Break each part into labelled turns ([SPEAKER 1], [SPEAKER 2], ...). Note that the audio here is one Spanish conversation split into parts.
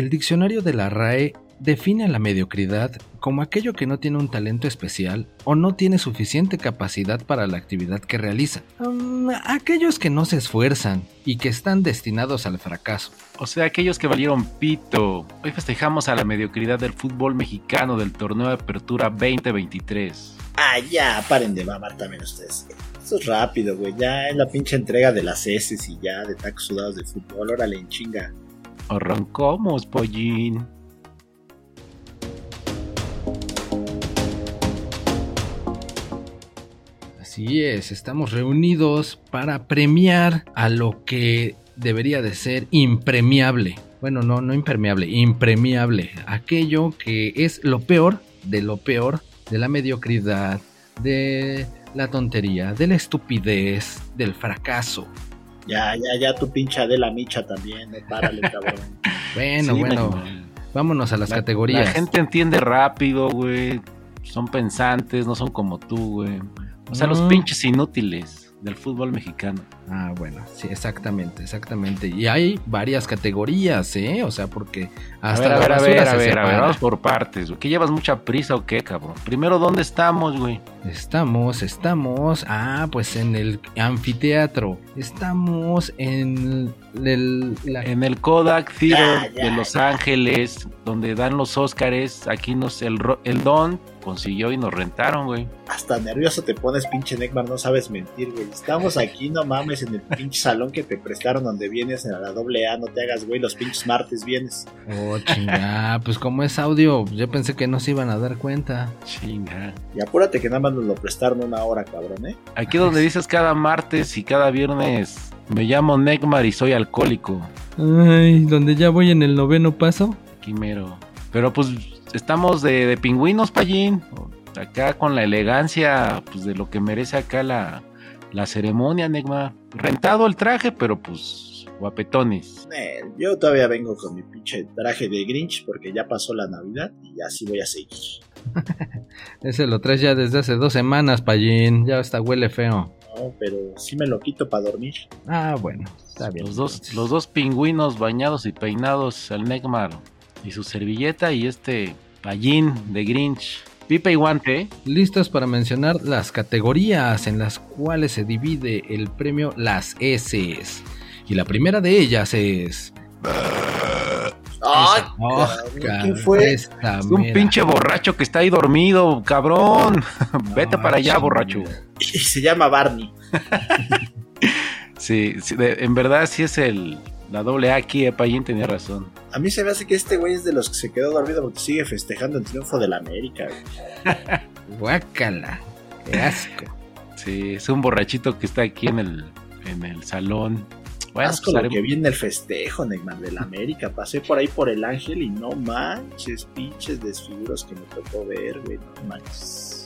[SPEAKER 1] el diccionario de la RAE define a la mediocridad como aquello que no tiene un talento especial o no tiene suficiente capacidad para la actividad que realiza. Um, aquellos que no se esfuerzan y que están destinados al fracaso.
[SPEAKER 2] O sea, aquellos que valieron pito. Hoy festejamos a la mediocridad del fútbol mexicano del torneo de apertura 2023.
[SPEAKER 3] Ah, ya, paren de mamar también ustedes. Esto es rápido, güey. Ya es la pinche entrega de las heces y ya de tacos sudados de fútbol. Órale, en chinga.
[SPEAKER 2] Arrancamos, pollín.
[SPEAKER 1] Así es, estamos reunidos para premiar a lo que debería de ser impremiable. Bueno, no, no impermeable, impremiable. Aquello que es lo peor de lo peor de la mediocridad, de la tontería, de la estupidez, del fracaso.
[SPEAKER 3] Ya, ya, ya tu pincha de la micha también, no párale, cabrón.
[SPEAKER 1] bueno, bueno, vámonos a las categorías.
[SPEAKER 2] La gente entiende rápido, güey. Son pensantes, no son como tú, güey. O sea, los pinches inútiles del fútbol mexicano.
[SPEAKER 1] Ah, bueno, sí, exactamente, exactamente. Y hay varias categorías, ¿eh? O sea, porque
[SPEAKER 2] hasta a ver, a ver, a ver, a ver, vamos por partes, güey. ¿Que llevas mucha prisa o qué, cabrón? Primero, ¿dónde estamos, güey?
[SPEAKER 1] Estamos, estamos, ah, pues en el anfiteatro. Estamos en el...
[SPEAKER 2] En el Kodak Theater de Los Ángeles, donde dan los Óscares. Aquí nos, el, el Don consiguió y nos rentaron, güey.
[SPEAKER 3] Hasta nervioso te pones, pinche Neckmar, no sabes mentir, güey. Estamos aquí, no mames, en el pinche salón que te prestaron donde vienes en la doble A, no te hagas, güey, los pinches martes vienes.
[SPEAKER 1] Oh, chinga, pues como es audio, yo pensé que no se iban a dar cuenta.
[SPEAKER 2] Chinga.
[SPEAKER 3] Y apúrate que nada más nos lo prestaron una hora, cabrón, ¿eh?
[SPEAKER 2] Aquí donde dices cada martes y cada viernes, me llamo Neckmar y soy alcohólico.
[SPEAKER 1] Ay, donde ya voy en el noveno paso.
[SPEAKER 2] Quimero. Pero pues estamos de, pingüinos, Pallín. Acá con la elegancia pues, de lo que merece acá la, la ceremonia, Neckmar. Rentado el traje, pero pues guapetones.
[SPEAKER 3] Eh, yo todavía vengo con mi pinche traje de Grinch porque ya pasó la Navidad y así voy a seguir.
[SPEAKER 1] Ese lo traes ya desde hace dos semanas, Pallín. Ya hasta huele feo.
[SPEAKER 3] No, pero sí me lo quito para dormir.
[SPEAKER 1] Ah, bueno, está bien.
[SPEAKER 2] Los dos, los dos pingüinos bañados y peinados al Neckmar y su servilleta y este Pallín de Grinch. Pipe y guante.
[SPEAKER 1] Listos para mencionar las categorías en las cuales se divide el premio Las S. Y la primera de ellas es.
[SPEAKER 3] ¡Ay! ¿Quién fue?
[SPEAKER 2] Es un pinche borracho que está ahí dormido, cabrón. Vete para allá, borracho.
[SPEAKER 3] Y se llama Barney.
[SPEAKER 2] sí, en verdad sí es el, la doble A aquí, Epayín tenía razón.
[SPEAKER 3] A mí se me hace que este güey es de los que se quedó dormido porque sigue festejando el triunfo de la América.
[SPEAKER 1] Guácala, qué asco.
[SPEAKER 2] Sí, es un borrachito que está aquí en el, en el salón.
[SPEAKER 3] Bueno, asco pues, lo que viene el festejo, Neymar, de la América. Pasé por ahí por el Ángel y no manches, pinches desfiguros que me tocó ver, güey, no manches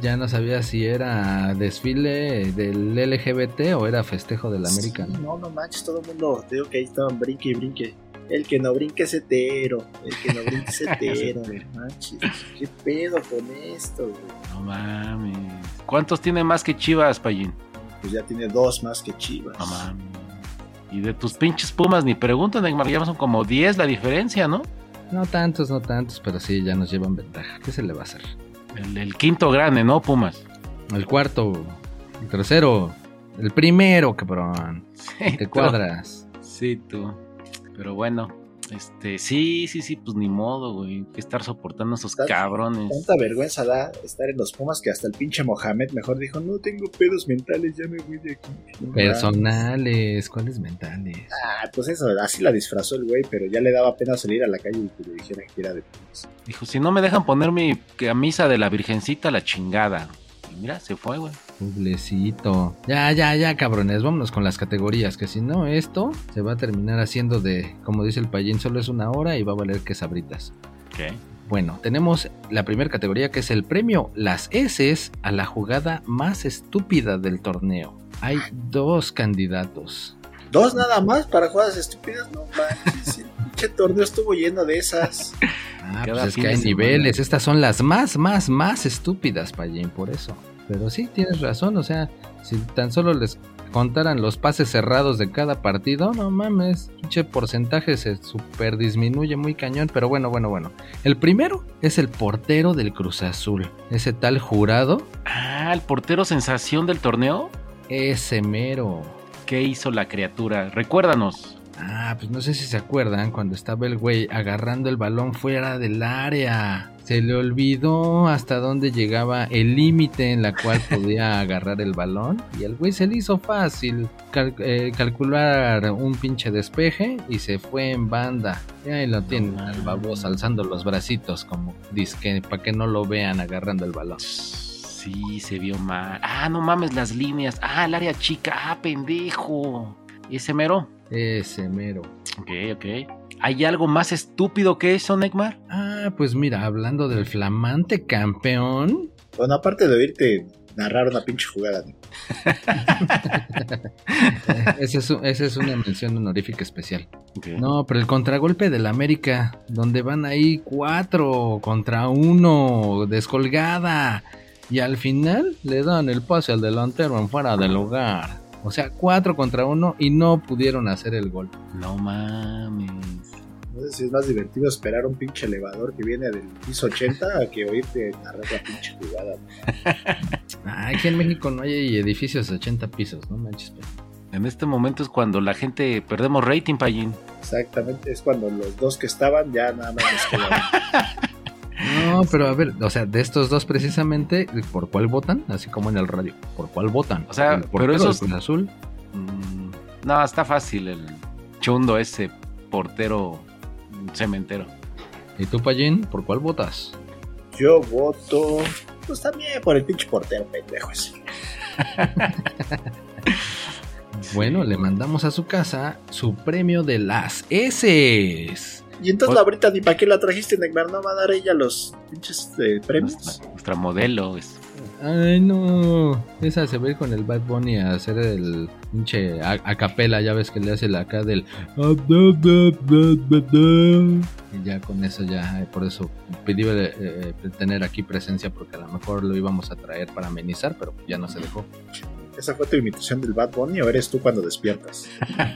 [SPEAKER 1] ya no sabía si era desfile del LGBT o era festejo del América.
[SPEAKER 3] no, no manches, todo el mundo, digo que ahí estaban brinque y brinque. El que no brinque es hetero, el que no brinque es hetero, manches. ¿Qué pedo con esto, güey?
[SPEAKER 2] No mames. ¿Cuántos tiene más que Chivas, Payín?
[SPEAKER 3] Pues ya tiene dos más que Chivas.
[SPEAKER 2] No mames. Y de tus pinches pumas ni preguntan, Neymar, ya son como 10 la diferencia, ¿no?
[SPEAKER 1] No tantos, no tantos, pero sí, ya nos llevan ventaja. ¿Qué se le va a hacer?
[SPEAKER 2] El, quinto grande, ¿no, Pumas?
[SPEAKER 1] El cuarto, el tercero, el primero, cabrón. Sí, Te cuadras.
[SPEAKER 2] Sí, tú. Pero bueno, este, sí, sí, sí, pues ni modo, güey. Que estar soportando a esos cabrones.
[SPEAKER 3] Tanta vergüenza da estar en los Pumas que hasta el pinche Mohamed mejor dijo, no tengo pedos mentales, ya me voy de aquí.
[SPEAKER 1] Personales, ¿cuáles mentales?
[SPEAKER 3] Ah, pues eso, así la disfrazó el güey, pero ya le daba pena salir a la calle y que le dijeran que era de Pumas.
[SPEAKER 2] Dijo, si no me dejan poner mi camisa de la virgencita, la chingada. Mira, se fue, güey.
[SPEAKER 1] Poblecito. Ya, ya, ya, cabrones. Vámonos con las categorías. Que si no, esto se va a terminar haciendo de, como dice el payín, solo es una hora y va a valer que sabritas.
[SPEAKER 2] Ok.
[SPEAKER 1] Bueno, tenemos la primera categoría que es el premio Las S a la jugada más estúpida del torneo. Hay dos candidatos.
[SPEAKER 3] ¿Dos nada más para jugadas estúpidas? No manches. El torneo estuvo lleno de esas.
[SPEAKER 1] Ah, pues es que hay niveles. Estas son las más, más, más estúpidas, Payín, por eso. Pero sí, tienes razón, o sea, si tan solo les contaran los pases cerrados de cada partido, no mames, pinche porcentaje se super disminuye muy cañón, pero bueno, bueno, bueno. El primero es el portero del Cruz Azul, ese tal jurado.
[SPEAKER 2] Ah, el portero sensación del torneo.
[SPEAKER 1] Ese mero.
[SPEAKER 2] ¿Qué hizo la criatura? Recuérdanos.
[SPEAKER 1] Ah, pues no sé si se acuerdan cuando estaba el güey agarrando el balón fuera del área. Se le olvidó hasta dónde llegaba el límite en la cual podía agarrar el balón. Y el güey se le hizo fácil eh, calcular un pinche despeje y se fue en banda. Y ahí lo tienen, al baboso alzando los bracitos como disque para que no lo vean agarrando el balón.
[SPEAKER 2] Sí, se vio mal. Ah, no mames, las líneas. Ah, el área chica. Ah, pendejo. ¿Y ese mero?
[SPEAKER 1] Ese mero.
[SPEAKER 2] Ok, ok. ¿Hay algo más estúpido que eso, Neymar?
[SPEAKER 1] Ah, pues mira, hablando del flamante campeón.
[SPEAKER 3] Bueno, aparte de oírte narrar una pinche jugada.
[SPEAKER 1] esa, es, es, una mención honorífica especial. No, pero el contragolpe del América, donde van ahí cuatro contra uno, descolgada. Y al final le dan el pase al delantero en fuera del lugar. O sea, 4 contra 1 y no pudieron hacer el gol.
[SPEAKER 2] No mames.
[SPEAKER 3] No sé si es más divertido esperar un pinche elevador que viene del piso 80 a que oírte narrar la pinche jugada.
[SPEAKER 1] aquí en México no hay edificios de 80 pisos, no manches.
[SPEAKER 2] En este momento es cuando la gente perdemos rating, Payín.
[SPEAKER 3] Exactamente, es cuando los dos que estaban ya nada más nos quedaron.
[SPEAKER 1] No, pero a ver, o sea, de estos dos precisamente, ¿por cuál votan? Así como en el radio, ¿por cuál votan?
[SPEAKER 2] O sea,
[SPEAKER 1] pero
[SPEAKER 2] eso
[SPEAKER 1] es azul.
[SPEAKER 2] Mm, no, está fácil el chundo ese portero cementero.
[SPEAKER 1] ¿Y tú, Payín, por cuál votas?
[SPEAKER 3] Yo voto, pues también por el pinche portero pendejo ese.
[SPEAKER 1] bueno, le mandamos a su casa su premio de las S.
[SPEAKER 3] Y entonces la ahorita ni para qué la trajiste, Neymar, no va a dar ella los pinches eh, premios.
[SPEAKER 2] Nuestra, modelo es.
[SPEAKER 1] Ay, no. Esa se ve con el Bad Bunny a hacer el pinche a, capela, ya ves que le hace la acá del. Y ya con eso, ya, eh, por eso pedí eh, tener aquí presencia, porque a lo mejor lo íbamos a traer para amenizar, pero ya no se dejó.
[SPEAKER 3] ¿Esa fue tu imitación del Bad Bunny o eres tú cuando despiertas?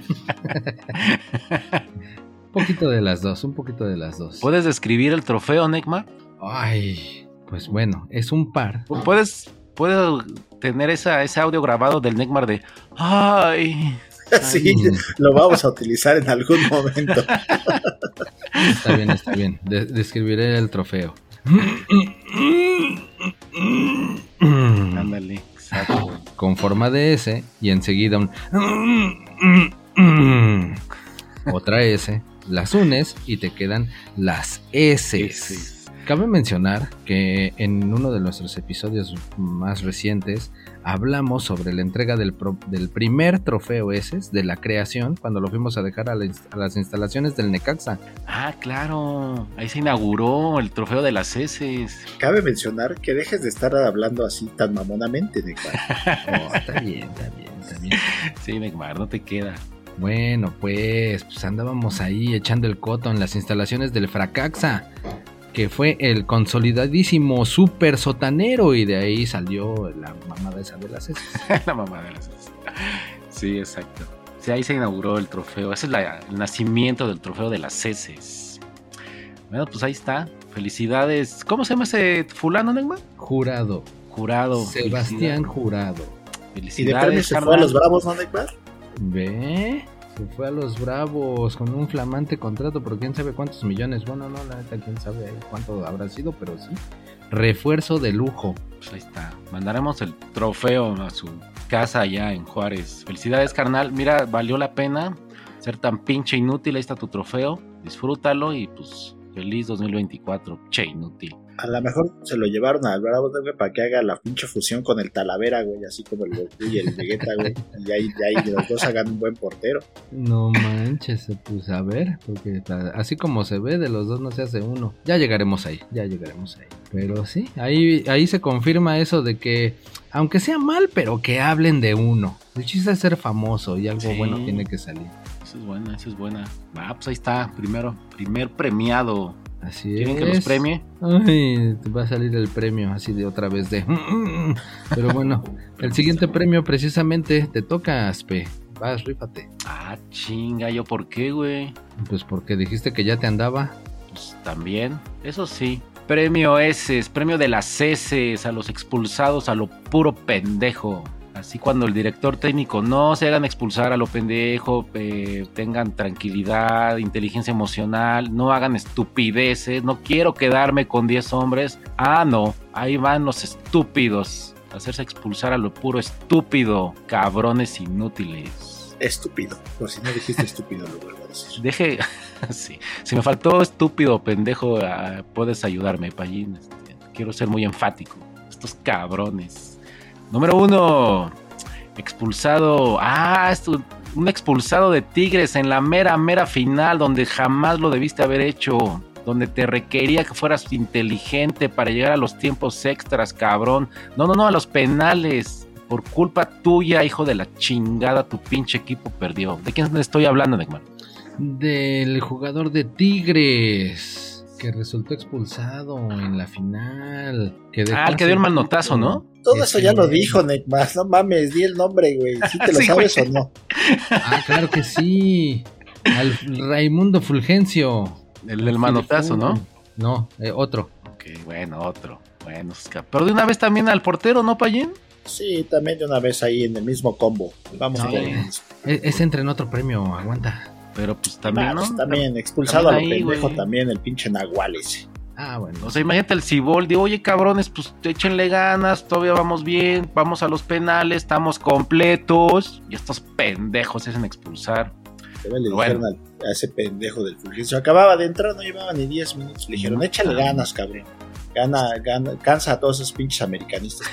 [SPEAKER 1] Un poquito de las dos, un poquito de las dos.
[SPEAKER 2] ¿Puedes describir el trofeo, Necma?
[SPEAKER 1] Ay, pues bueno, es un par.
[SPEAKER 2] ¿Puedes, puedo tener esa, ese audio grabado del Necmar de ¡Ay!
[SPEAKER 3] Sí, lo vamos a utilizar en algún momento.
[SPEAKER 1] Está bien, está bien. describiré el trofeo.
[SPEAKER 2] Ándale, exacto.
[SPEAKER 1] Con forma de S y enseguida un. Otra S las unes y te quedan las S. Cabe mencionar que en uno de nuestros episodios más recientes hablamos sobre la entrega del, del primer trofeo S de la creación cuando lo fuimos a dejar a, las instalaciones del Necaxa.
[SPEAKER 2] Ah, claro, ahí se inauguró el trofeo de las S.
[SPEAKER 3] Cabe mencionar que dejes de estar hablando así tan mamonamente, Neymar.
[SPEAKER 1] oh, está bien, está bien, está bien.
[SPEAKER 2] Sí, Neymar, no te queda.
[SPEAKER 1] Bueno, pues, pues andábamos ahí echando el coto en las instalaciones del Fracaxa, que fue el consolidadísimo super sotanero y de ahí salió la mamada esa de las
[SPEAKER 2] la mamada de las Sí, exacto. Sí, ahí se inauguró el trofeo. Ese es el nacimiento del trofeo de las heces. Bueno, pues ahí está. Felicidades. ¿Cómo se llama ese fulano, Neymar?
[SPEAKER 1] Jurado.
[SPEAKER 2] Jurado.
[SPEAKER 1] Sebastián Jurado.
[SPEAKER 3] Felicidades. ¿Y de se fue a los Bravos, no, Neymar?
[SPEAKER 1] Ve, se fue a los Bravos con un flamante contrato por quién sabe cuántos millones. Bueno, no, la neta, quién sabe cuánto habrá sido, pero sí. Refuerzo de lujo.
[SPEAKER 2] Pues ahí está. Mandaremos el trofeo a su casa allá en Juárez. Felicidades, carnal. Mira, valió la pena ser tan pinche inútil. Ahí está tu trofeo. Disfrútalo y pues feliz 2024. Che, inútil.
[SPEAKER 3] A lo mejor se lo llevaron al Bravo, güey, para que haga la pinche fusión con el Talavera, güey, así como el Goku y el Vegeta, güey. Y ahí, ahí los dos hagan un buen portero.
[SPEAKER 1] No manches, pues a ver, porque así como se ve, de los dos no se hace uno. Ya llegaremos ahí, ya llegaremos ahí. Pero sí, ahí, ahí se confirma eso de que, aunque sea mal, pero que hablen de uno. El chiste es ser famoso y algo bueno tiene que salir.
[SPEAKER 2] Eso es buena, eso es buena. Ah, pues ahí está, primero, primer premiado
[SPEAKER 1] Así
[SPEAKER 2] ¿Quieren
[SPEAKER 1] es.
[SPEAKER 2] que los premie?
[SPEAKER 1] Ay, te va a salir el premio así de otra vez de... Pero bueno, el siguiente premio precisamente te toca, Aspe. Vas, rífate.
[SPEAKER 2] Ah, chinga, ¿yo por qué, güey?
[SPEAKER 1] Pues porque dijiste que ya te andaba.
[SPEAKER 2] Pues también, eso sí. Premio S, premio de las S a los expulsados a lo puro pendejo. Así cuando el director técnico no se hagan expulsar a lo pendejo, eh, tengan tranquilidad, inteligencia emocional, no hagan estupideces, no quiero quedarme con 10 hombres. Ah, no, ahí van los estúpidos. Hacerse expulsar a lo puro estúpido, cabrones inútiles.
[SPEAKER 3] Estúpido. Por si no dijiste estúpido, lo vuelvo a decir.
[SPEAKER 2] Deje, sí, si me faltó estúpido, pendejo, ah, puedes ayudarme, Pallín. Este, quiero ser muy enfático. Estos cabrones. Número uno, expulsado. Ah, esto, un expulsado de Tigres en la mera, mera final, donde jamás lo debiste haber hecho. Donde te requería que fueras inteligente para llegar a los tiempos extras, cabrón. No, no, no, a los penales. Por culpa tuya, hijo de la chingada, tu pinche equipo perdió. ¿De quién estoy hablando, Neckman?
[SPEAKER 1] Del jugador de Tigres. Que resultó expulsado en la final. Que
[SPEAKER 2] ah, el que dio el manotazo, ¿no?
[SPEAKER 3] Todo eso ya lo dijo, Neckman. No mames, di el nombre, güey. ¿Sí te lo
[SPEAKER 2] Sí,
[SPEAKER 3] sabes
[SPEAKER 2] güey.
[SPEAKER 3] o no?
[SPEAKER 1] Ah, claro que sí. Al Raimundo Fulgencio.
[SPEAKER 2] El del manotazo, ¿no?
[SPEAKER 1] No, eh, otro.
[SPEAKER 2] Ok, bueno, otro. Bueno, pero de una vez también al portero, ¿no, Payín?
[SPEAKER 3] Sí, también de una vez ahí en el mismo combo. Vamos
[SPEAKER 1] Sí.
[SPEAKER 3] con
[SPEAKER 1] E- Ese entra en otro premio, aguanta.
[SPEAKER 2] Pero pues también,
[SPEAKER 3] Ah,
[SPEAKER 2] ¿no?
[SPEAKER 3] pues también expulsado
[SPEAKER 2] También
[SPEAKER 3] a
[SPEAKER 2] ahí,
[SPEAKER 3] lo pendejo también el pinche Nahual ese.
[SPEAKER 1] Ah, bueno.
[SPEAKER 2] O sea, imagínate el Ciboldi, oye cabrones, pues échenle ganas, todavía vamos bien, vamos a los penales, estamos completos. Y estos pendejos se hacen expulsar.
[SPEAKER 3] Le
[SPEAKER 2] Bueno.
[SPEAKER 3] dijeron al- a ese pendejo del Fulgencio. Acababa de entrar, no llevaba ni 10 minutos. Le dijeron, échale ganas, cabrón. Gana, gana, cansa a todos esos pinches americanistas.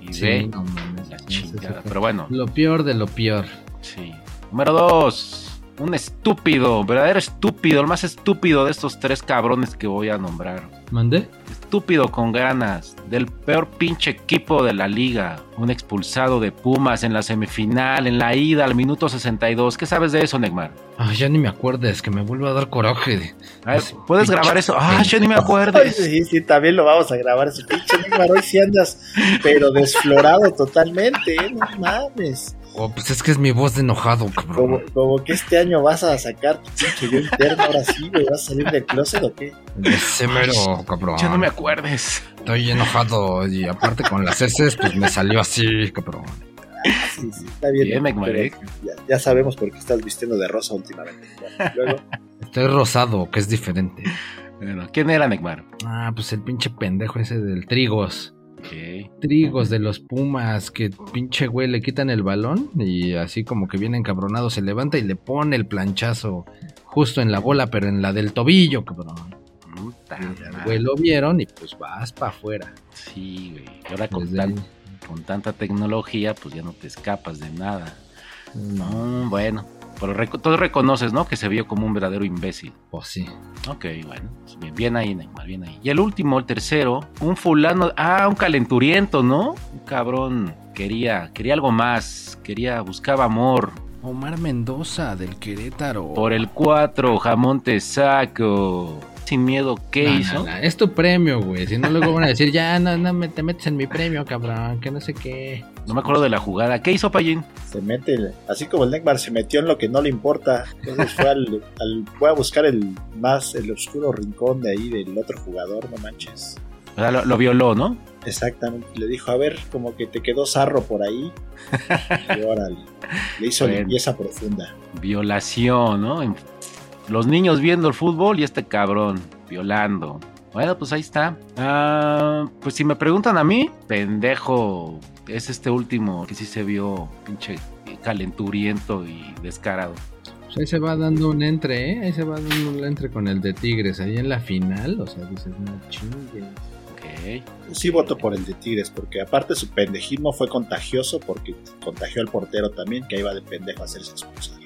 [SPEAKER 2] Y
[SPEAKER 1] Sí,
[SPEAKER 2] ve
[SPEAKER 1] no mames,
[SPEAKER 2] la chingada. Pero bueno,
[SPEAKER 1] Lo peor de lo peor.
[SPEAKER 2] sí. Número dos. Un estúpido, verdadero estúpido, el más estúpido de estos tres cabrones que voy a nombrar.
[SPEAKER 1] ¿Mandé?
[SPEAKER 2] Estúpido con ganas, del peor pinche equipo de la liga. Un expulsado de Pumas en la semifinal, en la ida al minuto 62. ¿Qué sabes de eso, Neymar?
[SPEAKER 1] Ay, ya ni me acuerdes, que me vuelve a dar coraje.
[SPEAKER 2] A ver, ¿puedes
[SPEAKER 1] pinche
[SPEAKER 2] grabar eso? Ah, yo ni me
[SPEAKER 3] Ay,
[SPEAKER 2] acuerdes.
[SPEAKER 3] sí, sí, también lo vamos a grabar. Ese pinche Neymar hoy sí andas, pero desflorado totalmente, ¿eh? No mames.
[SPEAKER 1] Oh, pues es que es mi voz de enojado,
[SPEAKER 3] Como,
[SPEAKER 1] cabrón.
[SPEAKER 3] como que este año vas a sacar tu pinche yo interno, ahora sí, güey. ¿Vas a salir del closet o qué?
[SPEAKER 1] Ese mero, cabrón.
[SPEAKER 2] Ya no me acuerdes.
[SPEAKER 1] Estoy enojado y aparte con las heces, pues me salió así, cabrón.
[SPEAKER 3] Sí, sí, está bien.
[SPEAKER 2] ¿eh?
[SPEAKER 3] Ya, ya sabemos por qué estás vistiendo de rosa últimamente. Luego,
[SPEAKER 1] Estoy rosado, que es diferente.
[SPEAKER 2] Bueno, ¿quién era Neymar?
[SPEAKER 1] Ah, pues el pinche pendejo ese del Trigos. Trigos de los Pumas, que pinche güey le quitan el balón y así como que viene encabronado, se levanta y le pone el planchazo justo en la bola, pero en la del tobillo, cabrón.
[SPEAKER 2] Puta
[SPEAKER 1] güey lo vieron y pues vas para afuera.
[SPEAKER 2] Sí, güey. Y ahora con, tan- con tanta tecnología, pues ya no te escapas de nada.
[SPEAKER 1] No,
[SPEAKER 2] bueno, pero reco- tú reconoces, ¿no? Que se vio como un verdadero imbécil.
[SPEAKER 1] pues sí.
[SPEAKER 2] Ok, bueno, pues bien, bien ahí, Neymar, bien ahí. Y el último, el tercero, un fulano, ah, un calenturiento, ¿no? Un cabrón quería, quería algo más, quería, buscaba amor.
[SPEAKER 1] Omar Mendoza del Querétaro.
[SPEAKER 2] Por el 4, jamón te saco. Sin miedo, ¿qué
[SPEAKER 1] No,
[SPEAKER 2] hizo?
[SPEAKER 1] no, no, Es tu premio, güey. Si no, luego van a decir, ya, no, no me, te metes en mi premio, cabrón, que no sé qué.
[SPEAKER 2] No me acuerdo de la jugada. ¿Qué hizo Payín?
[SPEAKER 3] se mete, así como el Neymar se metió en lo que no le importa. Entonces fue al, al- fue a buscar el más, el oscuro rincón de ahí del otro jugador, no manches.
[SPEAKER 2] O sea, lo, lo violó, ¿no?
[SPEAKER 3] Exactamente. Le dijo, a ver, como que te quedó sarro por ahí. Y órale. Le hizo
[SPEAKER 2] Bueno.
[SPEAKER 3] limpieza profunda.
[SPEAKER 2] Violación, ¿no? Los niños viendo el fútbol y este cabrón violando. Bueno, pues ahí está. Ah, pues si me preguntan a mí, pendejo, es este último que sí se vio pinche calenturiento y descarado.
[SPEAKER 1] Pues ahí se va dando un entre, ¿eh? Ahí se va dando un entre con el de Tigres. Ahí en la final, o sea, dices, no chingues.
[SPEAKER 2] Ok.
[SPEAKER 3] Sí voto por el de Tigres, porque aparte su pendejismo fue contagioso porque contagió al portero también, que ahí va de pendejo a hacerse expulsar.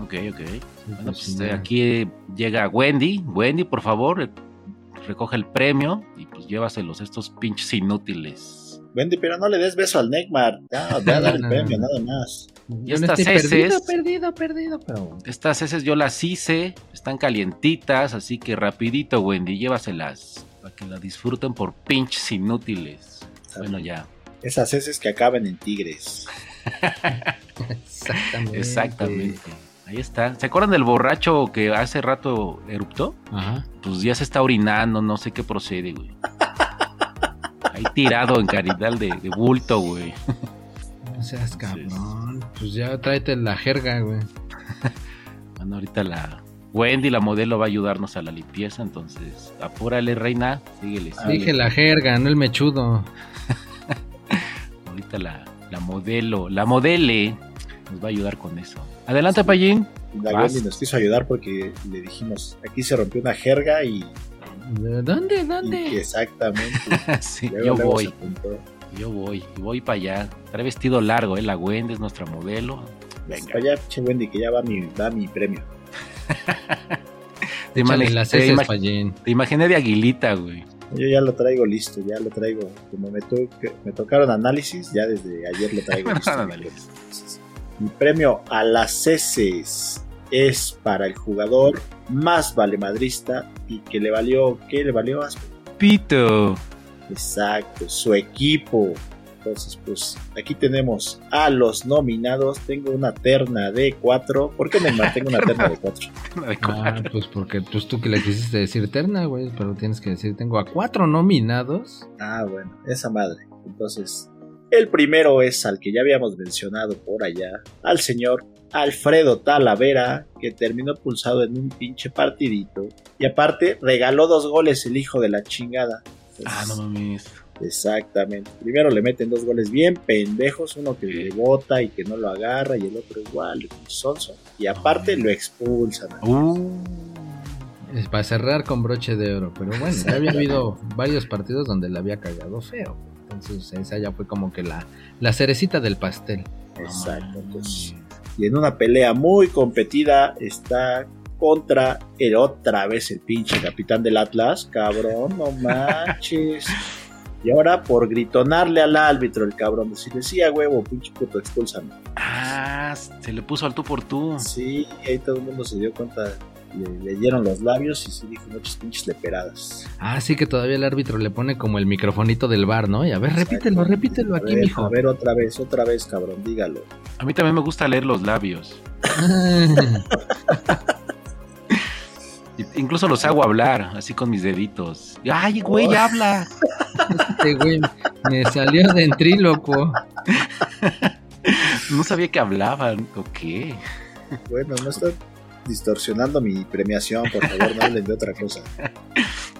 [SPEAKER 2] Ok, ok. Bueno,
[SPEAKER 1] pues,
[SPEAKER 2] pues
[SPEAKER 1] sí,
[SPEAKER 2] eh, aquí llega Wendy. Wendy, por favor, eh, recoge el premio y pues llévaselos a estos pinches inútiles.
[SPEAKER 3] Wendy, pero no le des beso al Neymar. Ya, ve a dar el
[SPEAKER 1] No, no,
[SPEAKER 3] premio,
[SPEAKER 1] no.
[SPEAKER 3] nada más.
[SPEAKER 2] Y
[SPEAKER 1] Yo no
[SPEAKER 2] estas
[SPEAKER 1] estoy perdido,
[SPEAKER 2] heces-
[SPEAKER 1] perdido, perdido, pero...
[SPEAKER 2] Estas heces yo las hice, están calientitas, así que rapidito, Wendy, llévaselas para que la disfruten por pinches inútiles. Bueno, ya.
[SPEAKER 3] Esas heces que acaban en tigres.
[SPEAKER 1] Exactamente.
[SPEAKER 2] Exactamente. Ahí está. ¿Se acuerdan del borracho que hace rato eruptó?
[SPEAKER 1] Ajá.
[SPEAKER 2] Pues ya se está orinando, no sé qué procede, güey. Ahí tirado en caridad de, de bulto, güey.
[SPEAKER 1] No seas cabrón. Pues ya tráete la jerga, güey.
[SPEAKER 2] Bueno, ahorita la Wendy, la modelo, va a ayudarnos a la limpieza, entonces apúrale, reina, síguele.
[SPEAKER 1] Dije la jerga, no el mechudo.
[SPEAKER 2] Ahorita la, la modelo, la modele, nos va a ayudar con eso. Adelante, Payín.
[SPEAKER 3] La. Wendy nos quiso ayudar porque le dijimos, aquí se rompió una jerga y,
[SPEAKER 1] ¿De ¿Dónde?
[SPEAKER 3] y
[SPEAKER 1] ¿Dónde?
[SPEAKER 3] exactamente.
[SPEAKER 2] sí,
[SPEAKER 3] Luego,
[SPEAKER 2] yo
[SPEAKER 3] luego
[SPEAKER 2] voy, yo voy, voy para allá. Trae vestido largo, ¿eh? La Wendy es nuestra modelo.
[SPEAKER 3] Venga. Para allá, pinche Wendy, que ya va mi, va mi premio.
[SPEAKER 2] Te,
[SPEAKER 1] Échale las
[SPEAKER 2] te imag- te imaginé de aguilita, güey.
[SPEAKER 3] Yo ya lo traigo listo, ya lo traigo. Como me, to- me tocaron análisis, ya desde ayer lo traigo listo. mi
[SPEAKER 2] análisis.
[SPEAKER 3] premio. Entonces, Mi premio a las heces es para el jugador más valemadrista y que le valió, ¿qué le valió? Aspe?
[SPEAKER 2] Pito.
[SPEAKER 3] Exacto, su equipo. Entonces, pues aquí tenemos a los nominados. Tengo una terna de cuatro. ¿Por qué me mantengo una terna de cuatro?
[SPEAKER 1] Ah, pues porque pues tú que le quisiste decir terna, güey, pero tienes que decir, tengo a cuatro nominados.
[SPEAKER 3] Ah, bueno, esa madre. Entonces, el primero es al que ya habíamos mencionado por allá, al señor Alfredo Talavera, que terminó pulsado en un pinche partidito. Y aparte, regaló dos goles el hijo de la chingada.
[SPEAKER 2] Ah, no mames.
[SPEAKER 3] Exactamente. Primero le meten dos goles bien pendejos, uno que le bota y que no lo agarra, y el otro igual, el sonso. Y aparte lo expulsan.
[SPEAKER 2] Uh.
[SPEAKER 1] Es para cerrar con broche de oro, pero bueno, ya había habido varios partidos donde le había cagado feo. Entonces esa ya fue como que la, la cerecita del pastel.
[SPEAKER 3] Exacto. Entonces,
[SPEAKER 2] mames.
[SPEAKER 3] Y en una pelea muy competida está contra el otra vez el pinche capitán del Atlas, cabrón, no manches. Y ahora por gritonarle al árbitro el cabrón, decirle, sí, a huevo, pinche puto, expulsame.
[SPEAKER 2] Ah, se le puso al tú por tú.
[SPEAKER 3] Sí, y ahí todo el mundo se dio cuenta, le leyeron los labios y sí dijo muchas pinches leperadas.
[SPEAKER 1] Ah, sí que todavía el árbitro le pone como el microfonito del bar, ¿no? Y a ver, repítelo,
[SPEAKER 3] Exacto.
[SPEAKER 1] repítelo
[SPEAKER 3] A
[SPEAKER 1] aquí,
[SPEAKER 3] ver,
[SPEAKER 1] mijo.
[SPEAKER 3] A ver, otra vez, otra vez, cabrón, dígalo.
[SPEAKER 2] A mí también me gusta leer los labios. Incluso los hago hablar, así con mis deditos. Ay, güey,
[SPEAKER 3] Oh.
[SPEAKER 2] habla.
[SPEAKER 1] este güey me salió ventríloco.
[SPEAKER 2] No sabía que hablaban. ¿O qué?
[SPEAKER 3] Bueno, no están distorsionando mi premiación, por favor, no hablen de otra cosa.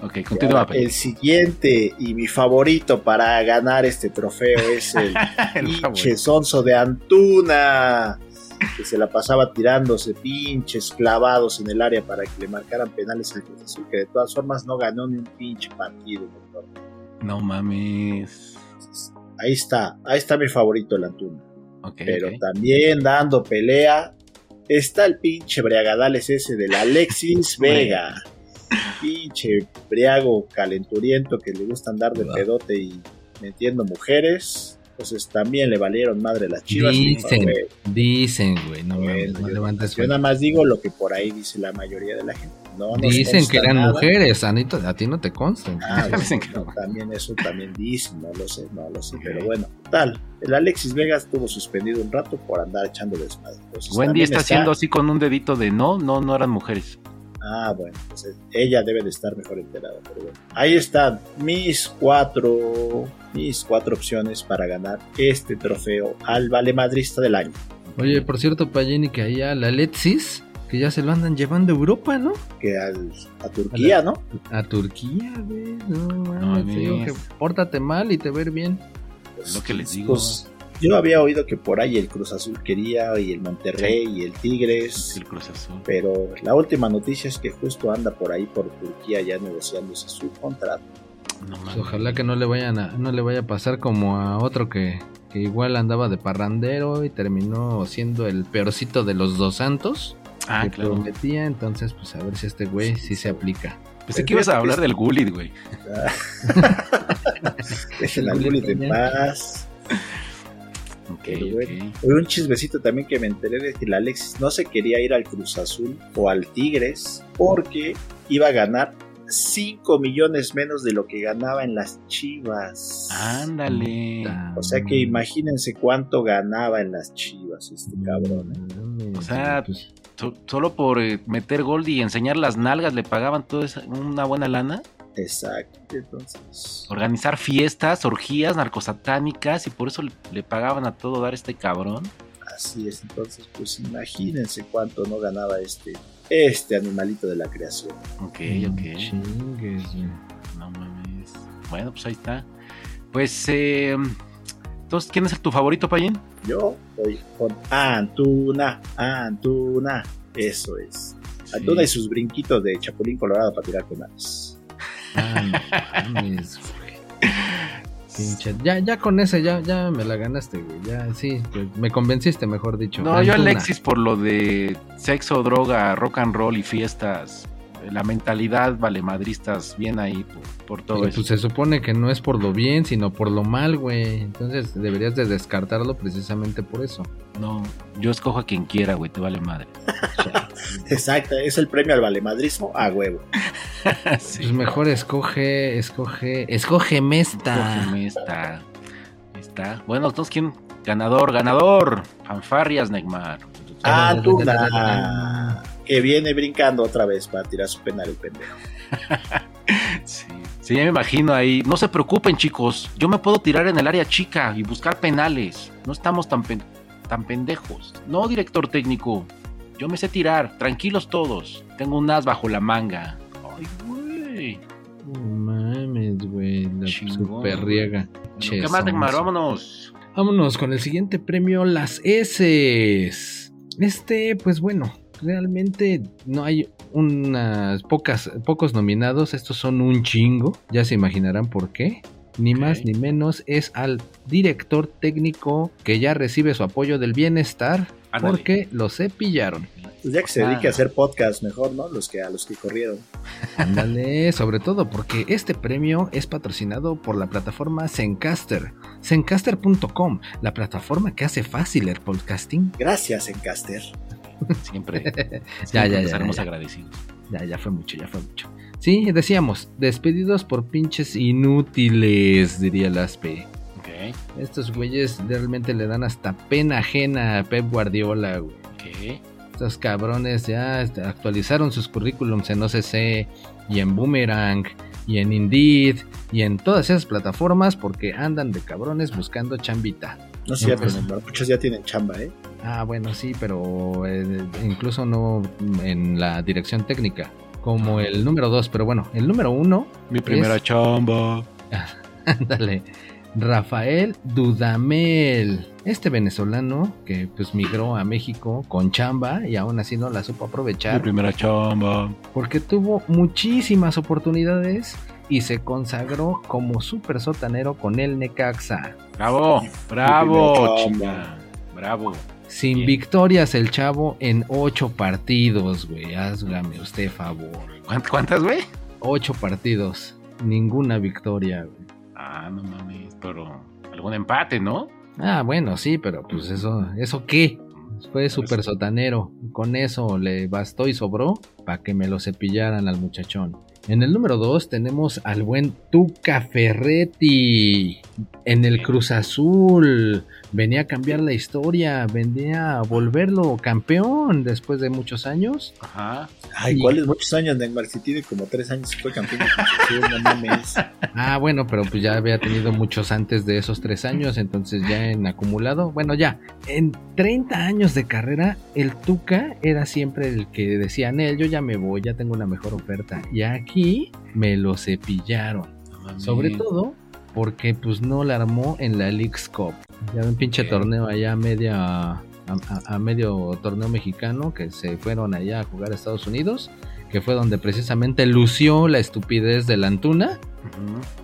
[SPEAKER 2] Ok, continúa.
[SPEAKER 3] el siguiente y mi favorito para ganar este trofeo es el
[SPEAKER 2] El
[SPEAKER 3] pinche sonso de Antuna, que se la pasaba tirándose pinches clavados en el área para que le marcaran penales al Cruz Azul, que de todas formas no ganó ni un pinche partido. doctor.
[SPEAKER 2] No mames.
[SPEAKER 3] Ahí está, ahí está mi favorito, el Antuna. Pero también dando pelea está el pinche briagadales ese del Alexis Vega. pinche briago calenturiento que le gusta andar de pedote y metiendo mujeres. Entonces también le valieron madre las chivas. y
[SPEAKER 1] Dicen,
[SPEAKER 3] "Güey,
[SPEAKER 1] dicen, güey, no,
[SPEAKER 3] bueno,
[SPEAKER 1] no levantes
[SPEAKER 3] yo nada más digo lo que por ahí dice la mayoría de la gente. No
[SPEAKER 1] Dicen que eran
[SPEAKER 3] nada.
[SPEAKER 1] mujeres, Anito, a ti no te consta.
[SPEAKER 3] Ah, bueno,
[SPEAKER 2] Dicen que
[SPEAKER 3] no,
[SPEAKER 2] no.
[SPEAKER 3] también eso también dicen, no lo sé, no lo sé, pero bueno, tal. El Alexis Vega estuvo suspendido un rato por andar echando desmadre. Entonces,
[SPEAKER 2] Wendy está haciendo así con un dedito de no, no, no eran mujeres.
[SPEAKER 3] Ah, bueno, pues eh, ella debe de estar mejor enterada, pero bueno. Ahí están mis cuatro, mis cuatro opciones para ganar este trofeo al valemadrista del año.
[SPEAKER 1] Oye, por cierto, Payeni, que allá al Alexis, que ya se lo andan llevando a Europa, ¿no?
[SPEAKER 3] Que al- a Turquía, ¿no?
[SPEAKER 1] A Turquía, güey. No mames,
[SPEAKER 2] mames.
[SPEAKER 1] te digo que pórtate mal y te ver bien.
[SPEAKER 2] Es lo que les digo.
[SPEAKER 3] Pues, yo había oído que por ahí el Cruz Azul quería y el Monterrey y el Tigres.
[SPEAKER 2] El Cruz Azul.
[SPEAKER 3] Pero la última noticia es que justo anda por ahí por Turquía ya negociándose su contrato.
[SPEAKER 2] No
[SPEAKER 1] Pues
[SPEAKER 2] mames.
[SPEAKER 1] ojalá que no le vayan a, no le vaya a pasar como a otro que, que igual andaba de parrandero y terminó siendo el peorcito de los dos santos
[SPEAKER 2] Ah,
[SPEAKER 1] que
[SPEAKER 2] claro.
[SPEAKER 1] prometía. Entonces, pues a ver si este güey sí se aplica.
[SPEAKER 2] Pensé que ibas a hablar del Gullit, güey.
[SPEAKER 3] Dejen al Gullit en paz.
[SPEAKER 2] Ok,
[SPEAKER 3] Pero bueno. un chismecito también que me enteré de que el Alexis no se quería ir al Cruz Azul o al Tigres porque iba a ganar 5 millones menos de lo que ganaba en las Chivas.
[SPEAKER 2] Ándale.
[SPEAKER 3] O sea que imagínense cuánto ganaba en las Chivas este cabrón. ¿eh?
[SPEAKER 2] O sea,
[SPEAKER 1] pues,
[SPEAKER 2] So- solo por eh, meter gol y enseñar las nalgas le pagaban toda esa- una buena lana.
[SPEAKER 3] Exacto. Entonces,
[SPEAKER 2] Organizar fiestas, orgías narcosatánicas y por eso le, le pagaban a todo dar este cabrón.
[SPEAKER 3] así es. Entonces, pues imagínense cuánto no ganaba este, este animalito de la creación.
[SPEAKER 2] Ok,
[SPEAKER 1] mm,
[SPEAKER 2] ok.
[SPEAKER 1] chingues.
[SPEAKER 2] No mames. Bueno, pues ahí está. Pues, eh, entonces, ¿quién es tu favorito, Payín?
[SPEAKER 3] Yo voy con Antuna, Antuna. Eso es. Antuna y sus brinquitos de Chapulín Colorado para tirar penales.
[SPEAKER 1] Ah, no mames, güey. Pinche- Ya, ya con ese, ya, ya me la ganaste, güey. Ya, sí, pues, me convenciste, mejor dicho.
[SPEAKER 2] No, yo. Alexis por lo de sexo, droga, rock and roll y fiestas. La mentalidad valemadristas bien ahí por, por todo
[SPEAKER 1] Pero,
[SPEAKER 2] eso.
[SPEAKER 1] Pues se supone que no es por lo bien, sino por lo mal, güey. Entonces deberías de descartarlo precisamente por eso.
[SPEAKER 2] No, yo escojo a quien quiera, güey, te vale madre.
[SPEAKER 3] Exacto, es el premio al valemadrismo a huevo.
[SPEAKER 2] sí.
[SPEAKER 1] Pues mejor escoge, escoge, escógeme esta.
[SPEAKER 2] Escógeme esta. Está. Bueno, entonces, ¿quién? Ganador, ganador. Fanfarrias, Neymar.
[SPEAKER 3] Antuna, que viene brincando otra vez para tirar su penal el pendejo.
[SPEAKER 2] Sí. sí, ya me imagino ahí. No se preocupen, chicos. Yo me puedo tirar en el área chica y buscar penales. No estamos tan, pen- tan pendejos. No, director técnico. Yo me sé tirar. Tranquilos todos. Tengo un as bajo la manga. Ay, güey.
[SPEAKER 1] No mames, güey. La super riega.
[SPEAKER 2] ¿Qué más. Vámonos.
[SPEAKER 1] Vámonos con el siguiente premio, las S. Este, pues bueno, realmente no hay unas pocas, pocos nominados. Estos son un chingo. Ya se imaginarán por qué. Ni más ni menos es al director técnico que ya recibe su apoyo del bienestar porque lo cepillaron.
[SPEAKER 3] Pues ya que se
[SPEAKER 2] Ah.
[SPEAKER 3] dedique a hacer podcast mejor, ¿no? Los que a los que corrieron.
[SPEAKER 1] Ándale, sobre todo porque este premio es patrocinado por la plataforma Zencaster. Zencaster.com, la plataforma que hace fácil el podcasting.
[SPEAKER 3] Gracias, Encaster.
[SPEAKER 2] Siempre.
[SPEAKER 1] Ya,
[SPEAKER 2] siempre
[SPEAKER 1] ya, ya,
[SPEAKER 2] estaremos
[SPEAKER 1] ya.
[SPEAKER 2] agradecidos.
[SPEAKER 1] Ya, ya fue mucho, ya fue mucho. Sí, decíamos, despedidos por pinches inútiles, diría el Aspe.
[SPEAKER 2] Ok,
[SPEAKER 1] Estos güeyes realmente le dan hasta pena ajena a Pep Guardiola, güey.
[SPEAKER 2] ok.
[SPEAKER 1] Estos cabrones ya este, actualizaron sus currículums en OCC y en Boomerang y en Indeed y en todas esas plataformas porque andan de cabrones buscando chambita.
[SPEAKER 3] No es cierto,
[SPEAKER 1] pues.
[SPEAKER 3] Neymar, muchos ya tienen chamba, ¿eh?
[SPEAKER 1] Ah, bueno, sí, pero eh, incluso no en la dirección técnica, como el número 2, pero bueno, el número 1,
[SPEAKER 2] Mi primera
[SPEAKER 1] Es-
[SPEAKER 2] chamba.
[SPEAKER 1] ándale, Rafael Dudamel, este venezolano que pues migró a México con chamba y aún así no la supo
[SPEAKER 2] Mi
[SPEAKER 1] aprovechar
[SPEAKER 2] primera chamba.
[SPEAKER 1] porque tuvo muchísimas oportunidades y se consagró como super sotanero con el Necaxa.
[SPEAKER 2] Bravo,
[SPEAKER 3] Mi
[SPEAKER 2] bravo,
[SPEAKER 3] chamba.
[SPEAKER 2] Bravo.
[SPEAKER 1] Sin
[SPEAKER 2] Bien.
[SPEAKER 1] victorias el chavo en ocho partidos, güey. Hágame usted favor.
[SPEAKER 2] ¿Cuánt- ¿Cuántas, güey?
[SPEAKER 1] Ocho partidos. Ninguna victoria, güey.
[SPEAKER 2] Ah, no mames, pero algún empate, ¿no?
[SPEAKER 1] Ah, bueno, sí, pero pues eso, ¿eso qué? Fue súper sotanero. Con eso le bastó y sobró para que me lo cepillaran al muchachón. En el número 2 tenemos al buen Tuca Ferretti. En el Cruz Azul. Venía a cambiar la historia. Venía a volverlo campeón después de muchos años.
[SPEAKER 2] Ajá.
[SPEAKER 3] Ay. ¿cuáles muchos años, Neymar? Si tiene como tres años que fue campeón no mames.
[SPEAKER 1] Ah, bueno, pero pues ya había tenido muchos antes de esos tres años, entonces ya en acumulado, bueno, ya, en 30 años de carrera, el Tuca era siempre el que decía, Nel, yo ya me voy, ya tengo una mejor oferta. Y aquí me lo cepillaron. Sobre todo porque pues no la armó en la League's Cup. Ya un pinche torneo allá media... A, a- a medio torneo mexicano que se fueron allá a jugar a Estados Unidos, que fue donde precisamente lució la estupidez de la Antuna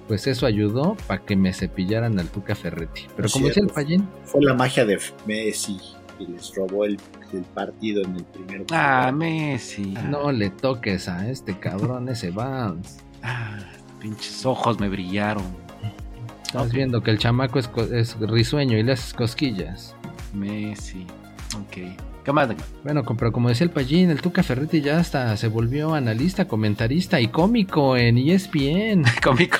[SPEAKER 1] pues eso ayudó para que me cepillaran al Tuca Ferretti. Pero
[SPEAKER 3] Es
[SPEAKER 1] como decía el. Payín,
[SPEAKER 3] Fue la magia de Messi que les robó el, el partido en el primer
[SPEAKER 2] Ah, Messi.
[SPEAKER 1] no le toques a este cabrón ese Vance.
[SPEAKER 2] Ah, pinches ojos me brillaron.
[SPEAKER 1] Estás
[SPEAKER 2] Ok.
[SPEAKER 1] viendo que el chamaco es, risueño y le haces cosquillas.
[SPEAKER 2] Messi. Ok. ¿Qué más?
[SPEAKER 1] Bueno, pero como decía el Pallín, el Tuca Ferretti ya hasta se volvió analista, comentarista y cómico en ESPN.
[SPEAKER 2] Cómico.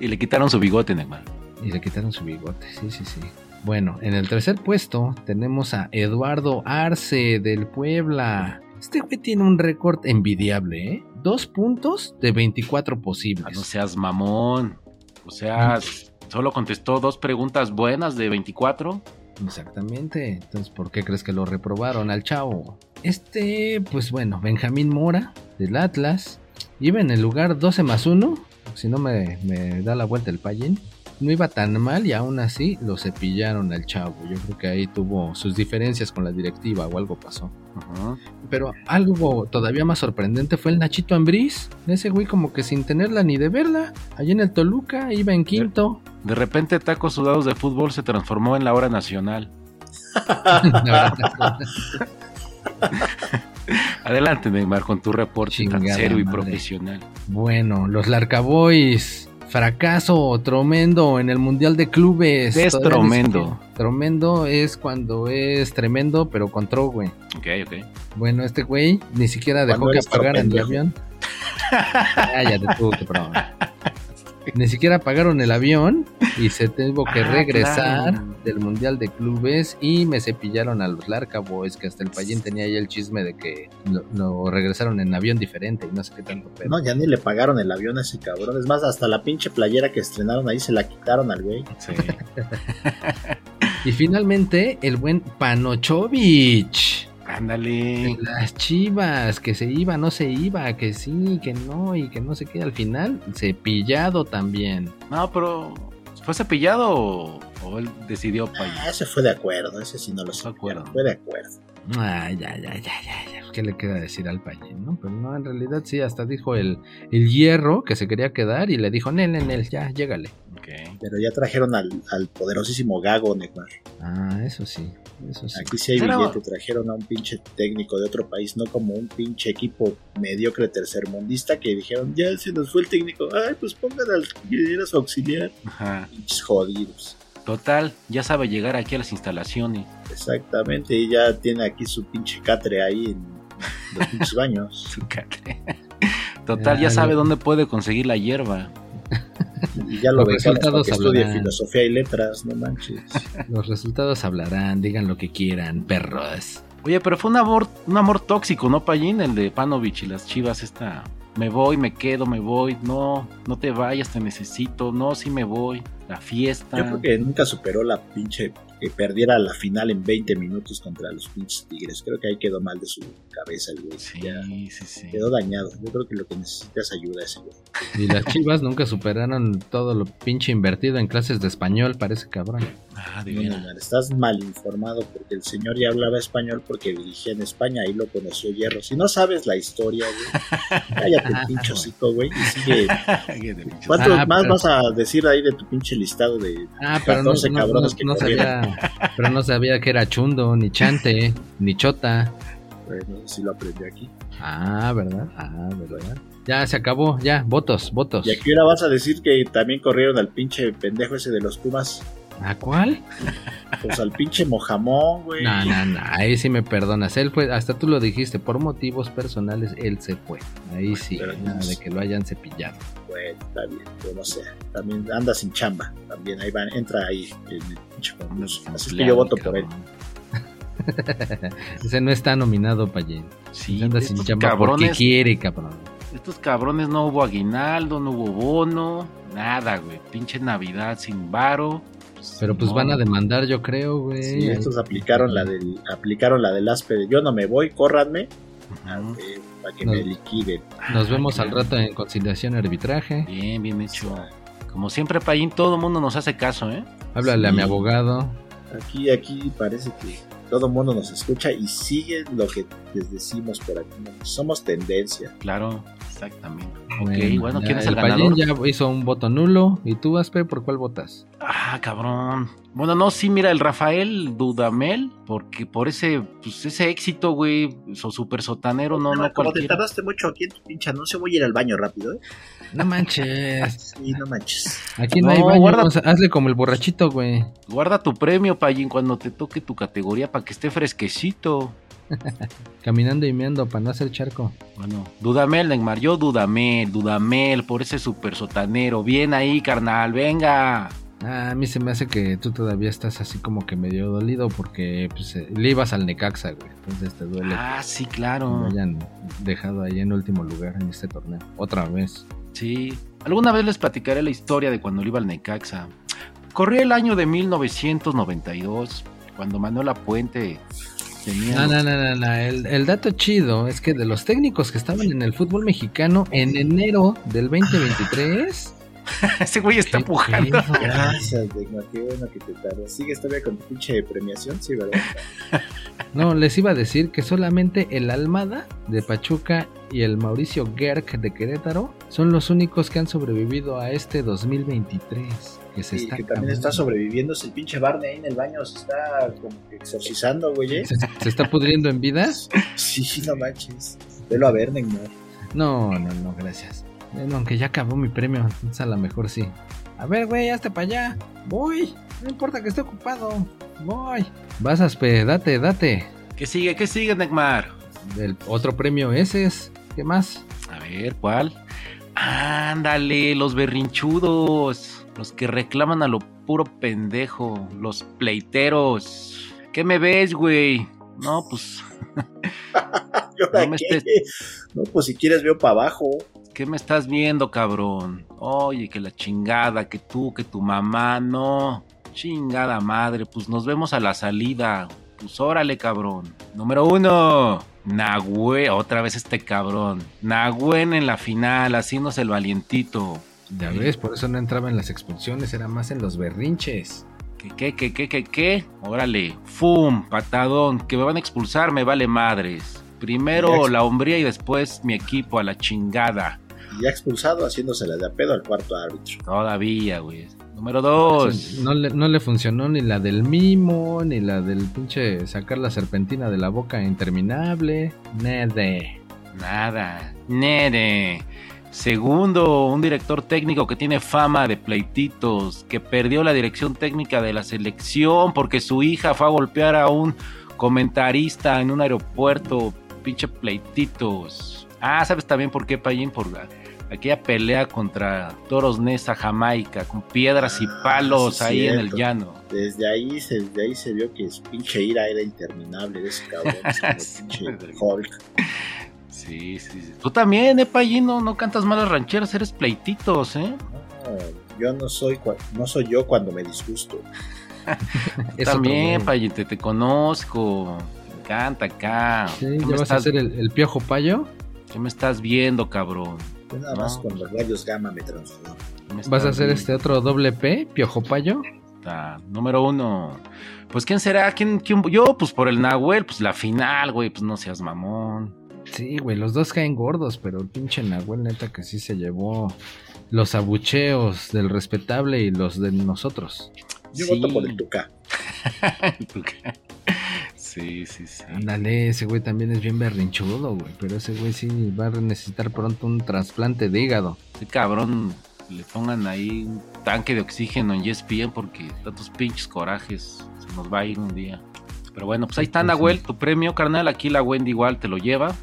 [SPEAKER 2] y le quitaron su bigote, Neymar.
[SPEAKER 1] Y le quitaron su bigote, sí, sí, sí. Bueno, en el tercer puesto tenemos a Eduardo Arce del Puebla. Este güey tiene un récord envidiable, ¿eh? Dos puntos de 24
[SPEAKER 2] Ah,
[SPEAKER 1] posibles.
[SPEAKER 2] no seas mamón. O sea, solo contestó dos preguntas buenas de 24.
[SPEAKER 1] Exactamente. Entonces, ¿por qué crees que lo reprobaron al chavo? Este, pues bueno, Benjamín Mora, del Atlas, iba en el lugar 12 más 1. Si no me, me da la vuelta el payín. No iba tan mal y aún así lo cepillaron al chavo. Yo creo que ahí tuvo sus diferencias con la directiva o algo pasó.
[SPEAKER 2] Ujú.
[SPEAKER 1] Pero algo todavía más sorprendente fue el Nachito Ambriz. Ese güey como que sin tenerla ni de verla. Allí en el Toluca iba en quinto.
[SPEAKER 2] De repente, tacos sudados de fútbol se transformó en la hora nacional. Adelante, Neymar, con tu reporte tan serio y profesional.
[SPEAKER 1] Bueno, los Larcaboys. Fracaso tremendo en el Mundial de Clubes.
[SPEAKER 2] ¿Qué es
[SPEAKER 1] siquiera- Tremendo es cuando es tremendo, pero con tro, güey.
[SPEAKER 2] Ok, ok.
[SPEAKER 1] Bueno, este güey ni siquiera dejó que apagaran el avión. Cállate tú, cabrón. Ni siquiera apagaron el avión y se tuvo que
[SPEAKER 2] Ah,
[SPEAKER 1] regresar
[SPEAKER 2] claro.
[SPEAKER 1] del Mundial de Clubes y me cepillaron a los Larca Boys, que hasta el payín tenía ahí el chisme de que lo, lo regresaron en avión diferente y no sé qué tanto pedo.
[SPEAKER 3] No, ya ni le pagaron el avión a ese cabrón. Es más, hasta la pinche playera que estrenaron ahí se la quitaron al güey.
[SPEAKER 2] Sí.
[SPEAKER 1] Y finalmente el buen Panochovich.
[SPEAKER 2] Ándale.
[SPEAKER 1] Las chivas, que se iba, no se iba, que sí, que no, y que no sé qué. Al final, cepillado también.
[SPEAKER 2] No, pero ¿fue cepillado o, o él decidió para
[SPEAKER 3] Ah, ese fue de acuerdo, ese sí no lo sé.
[SPEAKER 2] De acuerdo.
[SPEAKER 3] Fue de acuerdo.
[SPEAKER 1] Ay, ya, ya, ya, ya, ya. ¿Qué le queda decir al payín, no? Pero no, en realidad sí, hasta dijo el, el hierro que se quería quedar y le dijo, Nel, Nel, ya, llégale.
[SPEAKER 3] Pero ya trajeron al, al poderosísimo Gago, Neymar.
[SPEAKER 1] Ah, eso sí, eso sí.
[SPEAKER 3] Aquí sí hay
[SPEAKER 2] Pero-
[SPEAKER 3] billete. Trajeron a un pinche técnico de otro país, no como un pinche equipo mediocre tercermundista que dijeron, ya se nos fue el técnico. Ay, pues pongan al su auxiliar.
[SPEAKER 2] Ajá.
[SPEAKER 3] Pinches jodidos.
[SPEAKER 2] Total, ya sabe llegar aquí a las instalaciones.
[SPEAKER 3] Exactamente, y ya tiene aquí su pinche catre ahí en los pinches baños.
[SPEAKER 2] Su catre. Total, ya sabe dónde puede conseguir la hierba.
[SPEAKER 3] Y ya lo
[SPEAKER 1] Los resultados
[SPEAKER 3] que estudie
[SPEAKER 1] hablarán.
[SPEAKER 3] filosofía y letras, no manches.
[SPEAKER 1] Los resultados hablarán, digan lo que quieran, perros.
[SPEAKER 2] Oye, pero fue un amor, un amor tóxico, ¿no, Payín? El de Panovich y las chivas esta. Me voy, me quedo, me voy. No, no te vayas, te necesito. No, sí me voy. La fiesta.
[SPEAKER 3] Yo creo que nunca superó la pinche que perdiera la final en 20 minutos contra los pinches Tigres. Creo que ahí quedó mal de su cabeza el güey.
[SPEAKER 2] Sí,
[SPEAKER 3] Ya
[SPEAKER 2] sí, sí.
[SPEAKER 3] quedó dañado. Yo creo que lo que necesita es ayuda ese güey.
[SPEAKER 1] Y las chivas nunca superaron todo lo pinche invertido en clases de español para ese cabrón.
[SPEAKER 2] Ah,
[SPEAKER 3] No. Neymar, estás mal informado porque el señor ya hablaba español porque dirigía en España, ahí lo conoció Hierro. Si no sabes la historia, güey, cállate el pinche hocico, güey, y sigue. ¿Cuántos
[SPEAKER 1] Ah,
[SPEAKER 3] más
[SPEAKER 1] pero-
[SPEAKER 3] vas a decir ahí de tu pinche listado de
[SPEAKER 1] Ah, pero no,
[SPEAKER 3] 14
[SPEAKER 1] no-
[SPEAKER 3] cabrones
[SPEAKER 1] no-
[SPEAKER 3] que
[SPEAKER 1] no sabía, pero no sabía que era chundo, ni chante, ni chota.
[SPEAKER 3] Bueno, si lo aprendió aquí.
[SPEAKER 1] Ah, ¿verdad? Ah, ¿verdad? Ya se acabó, ya, votos, votos.
[SPEAKER 3] Y aquí ahora vas a decir que también corrieron al pinche pendejo ese de los Pumas.
[SPEAKER 1] ¿A cuál?
[SPEAKER 3] Pues al pinche Mojamón, güey.
[SPEAKER 1] No, no, no, ahí sí me perdonas. Él fue, hasta tú lo dijiste, por motivos personales, él se fue. Ahí sí,
[SPEAKER 3] Pero
[SPEAKER 1] nada
[SPEAKER 3] pues-
[SPEAKER 1] de que lo hayan cepillado.
[SPEAKER 3] Bueno, está bien, como sea. También anda sin chamba. También ahí va, entra ahí en el pinche. Así que yo voto por él.
[SPEAKER 1] Ese no está nominado, Payén.
[SPEAKER 2] Sí,
[SPEAKER 1] Anda sin chamba porque quiere, cabrón.
[SPEAKER 2] estos cabrones no hubo aguinaldo, no hubo bono, nada, güey. Pinche Navidad sin varo.
[SPEAKER 1] Pero pues
[SPEAKER 2] no.
[SPEAKER 1] van a demandar, yo creo, güey.
[SPEAKER 3] Sí, estos aplicaron la del aplicaron la del aspe de yo no me voy, córranme
[SPEAKER 2] Ujú.
[SPEAKER 3] eh, para que
[SPEAKER 1] No.
[SPEAKER 3] me liquiden.
[SPEAKER 1] Nos
[SPEAKER 2] Ah,
[SPEAKER 1] vemos al rato en conciliación y arbitraje.
[SPEAKER 2] Bien, bien hecho. Como siempre, Payín, todo el mundo nos hace caso, ¿eh?
[SPEAKER 1] Háblale a
[SPEAKER 3] Sí.
[SPEAKER 1] mi abogado.
[SPEAKER 3] Aquí, aquí parece que todo el mundo nos escucha y sigue lo que les decimos por aquí. Somos tendencia.
[SPEAKER 2] Claro, exactamente. Ok, bueno, ¿quién es el,
[SPEAKER 1] Payín
[SPEAKER 2] ganador?
[SPEAKER 1] ya hizo un voto nulo. ¿Y tú, Aspe, por cuál votas?
[SPEAKER 2] Ah, cabrón. Bueno, no, sí, mira, el Rafael Dudamel, porque por ese, pues ese éxito, güey, su super sotanero, no, no,
[SPEAKER 3] Como te tardaste mucho aquí en tu pinche anuncio, voy a ir al baño rápido, ¿eh?
[SPEAKER 1] No manches.
[SPEAKER 3] Sí, no manches.
[SPEAKER 1] Aquí no,
[SPEAKER 2] No,
[SPEAKER 1] hay baño.
[SPEAKER 2] guarda-
[SPEAKER 1] o sea, hazle como el borrachito, güey.
[SPEAKER 2] Guarda tu premio, Payín, cuando te toque tu categoría para que esté fresquecito.
[SPEAKER 1] Caminando y meando para no hacer charco.
[SPEAKER 2] Bueno, Dudamel, Neymar, yo Dudamel, Dudamel, por ese super sotanero. Bien ahí, carnal, venga.
[SPEAKER 1] Ah, a mí se me hace que tú todavía estás así como que medio dolido porque pues, eh, le ibas al Necaxa, güey. Entonces te duele
[SPEAKER 2] Ah, sí,
[SPEAKER 1] que
[SPEAKER 2] claro.
[SPEAKER 1] me hayan dejado ahí en último lugar en este torneo. Otra vez.
[SPEAKER 2] Sí. Alguna vez les platicaré la historia de cuando le iba al Necaxa. Corría el año de 1992, cuando Manuel Puente tenía...
[SPEAKER 1] No, no, no, no, no. El, el dato chido es que de los técnicos que estaban en el fútbol mexicano en enero del 2023.
[SPEAKER 2] Ese güey está
[SPEAKER 1] ¿Qué
[SPEAKER 2] pujando.
[SPEAKER 3] Gracias, Digno, qué bueno que te tardas. ¿Sigues todavía con tu pinche premiación? Sí, ¿verdad?
[SPEAKER 1] No, les iba a decir que solamente el Almada de Pachuca y el Mauricio Gerg de Querétaro son los únicos que han sobrevivido a este 2023. Que se
[SPEAKER 3] Sí,
[SPEAKER 1] está
[SPEAKER 3] que también está sobreviviendo. Es el pinche Barney ahí en el baño, se está como que exorcizando, güey. ¿eh?
[SPEAKER 1] ¿Se, se está pudriendo en vida?
[SPEAKER 3] Sí, no manches. Velo a ver, Neymar.
[SPEAKER 1] No, no, no, gracias. Bueno, aunque ya acabó mi premio, entonces a lo mejor sí. A ver, güey, hazte para allá. Voy. No importa que esté ocupado. Voy. Vas, Aspe, date, date.
[SPEAKER 2] ¿Qué sigue? ¿Qué sigue, Neymar?
[SPEAKER 1] El otro premio ese es. ¿Qué más?
[SPEAKER 2] A ver, ¿cuál? Ándale, los berrinchudos. Los que reclaman a lo puro pendejo. Los pleiteros. ¿Qué me ves, güey? No, pues,
[SPEAKER 3] ¿Y ahora
[SPEAKER 2] No me estés-
[SPEAKER 3] No, pues si quieres veo para abajo.
[SPEAKER 2] ¿qué me estás viendo, cabrón? Oye, que la chingada, que tú, que tu mamá, no. Chingada madre, pues nos vemos a la salida. Pues órale, cabrón. Número uno. Nahue, otra vez este cabrón. Nahuen en la final, haciéndose el valientito.
[SPEAKER 1] Ya ves, por eso no entraba en las expulsiones, era más en los berrinches.
[SPEAKER 2] ¿Qué, qué, qué, qué, qué, qué? Órale, fum, patadón, que me van a expulsar, me vale madres. Primero la hombría y después mi equipo a la chingada.
[SPEAKER 3] Y ya expulsado haciéndosela de a pedo al cuarto árbitro.
[SPEAKER 2] Todavía, güey. Número dos.
[SPEAKER 1] No le, no le funcionó ni la del mimo, ni la del pinche sacar la serpentina de la boca interminable. Nede.
[SPEAKER 2] Nada. Nere. Segundo, un director técnico que tiene fama de pleititos, que perdió la dirección técnica de la selección porque su hija fue a golpear a un comentarista en un aeropuerto. Pinche pleititos. Ah, ¿sabes también por qué, Payín? Por la- aquella pelea contra Toros Nesa, Jamaica, con piedras y
[SPEAKER 3] Ah,
[SPEAKER 2] palos ahí en el llano.
[SPEAKER 3] Desde ahí, se, desde ahí se vio que su pinche ira era interminable de ese cabrón. ese pinche. Hulk.
[SPEAKER 2] Sí, sí, sí. Tú también, eh, Payín, no, no cantas malas rancheras, eres pleititos, ¿eh?
[SPEAKER 3] No, yo no soy, cua- no soy yo cuando me disgusto.
[SPEAKER 2] Tú también, Payín, te, te conozco. Me encanta acá.
[SPEAKER 1] Sí,
[SPEAKER 2] ¿Qué,
[SPEAKER 1] ¿Ya vas a hacer el, el piojo payo?
[SPEAKER 2] qué me estás viendo, cabrón?
[SPEAKER 3] Yo nada más
[SPEAKER 2] No.
[SPEAKER 3] con los rayos gamma me transformo.
[SPEAKER 2] ¿Qué me
[SPEAKER 1] ¿Vas a hacer
[SPEAKER 2] viendo?
[SPEAKER 1] este otro doble P, piojo payo?
[SPEAKER 2] Número uno. Pues, ¿quién será? ¿Quién, quién? Yo, pues, por el Nahuel, pues, la final, güey, pues, no seas mamón.
[SPEAKER 1] Sí, güey, los dos caen gordos, pero el pinche Nahuel neta que sí se llevó los abucheos del respetable y los de nosotros.
[SPEAKER 3] Yo
[SPEAKER 2] Sí.
[SPEAKER 3] voto por el Tuca.
[SPEAKER 2] sí, sí, sí.
[SPEAKER 1] Ándale, ese güey también es bien berrinchudo, güey, pero ese güey sí va a necesitar pronto un trasplante de hígado.
[SPEAKER 2] Ese cabrón, le pongan ahí un tanque de oxígeno en ESPN porque tantos pinches corajes se nos va a ir un día. Pero bueno, pues ahí está,
[SPEAKER 1] Sí, sí.
[SPEAKER 2] Nahuel, tu premio, carnal. Aquí la Wendy igual te lo lleva.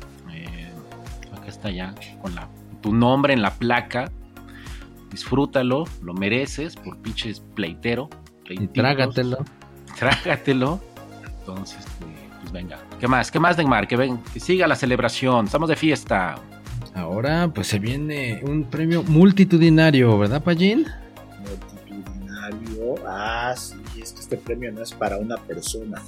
[SPEAKER 2] Está ya, con la, tu nombre en la placa. Disfrútalo, lo mereces por pinches pleitero.
[SPEAKER 1] Y trágatelo.
[SPEAKER 2] Trágatelo. Entonces, eh, pues venga. ¿Qué más? ¿Qué más, Neymar? Que, ven, que siga la celebración. Estamos de fiesta.
[SPEAKER 1] Ahora, pues se viene un premio multitudinario, ¿verdad, Pallín?
[SPEAKER 3] Multitudinario. Ah, sí, es que este premio no es para una persona.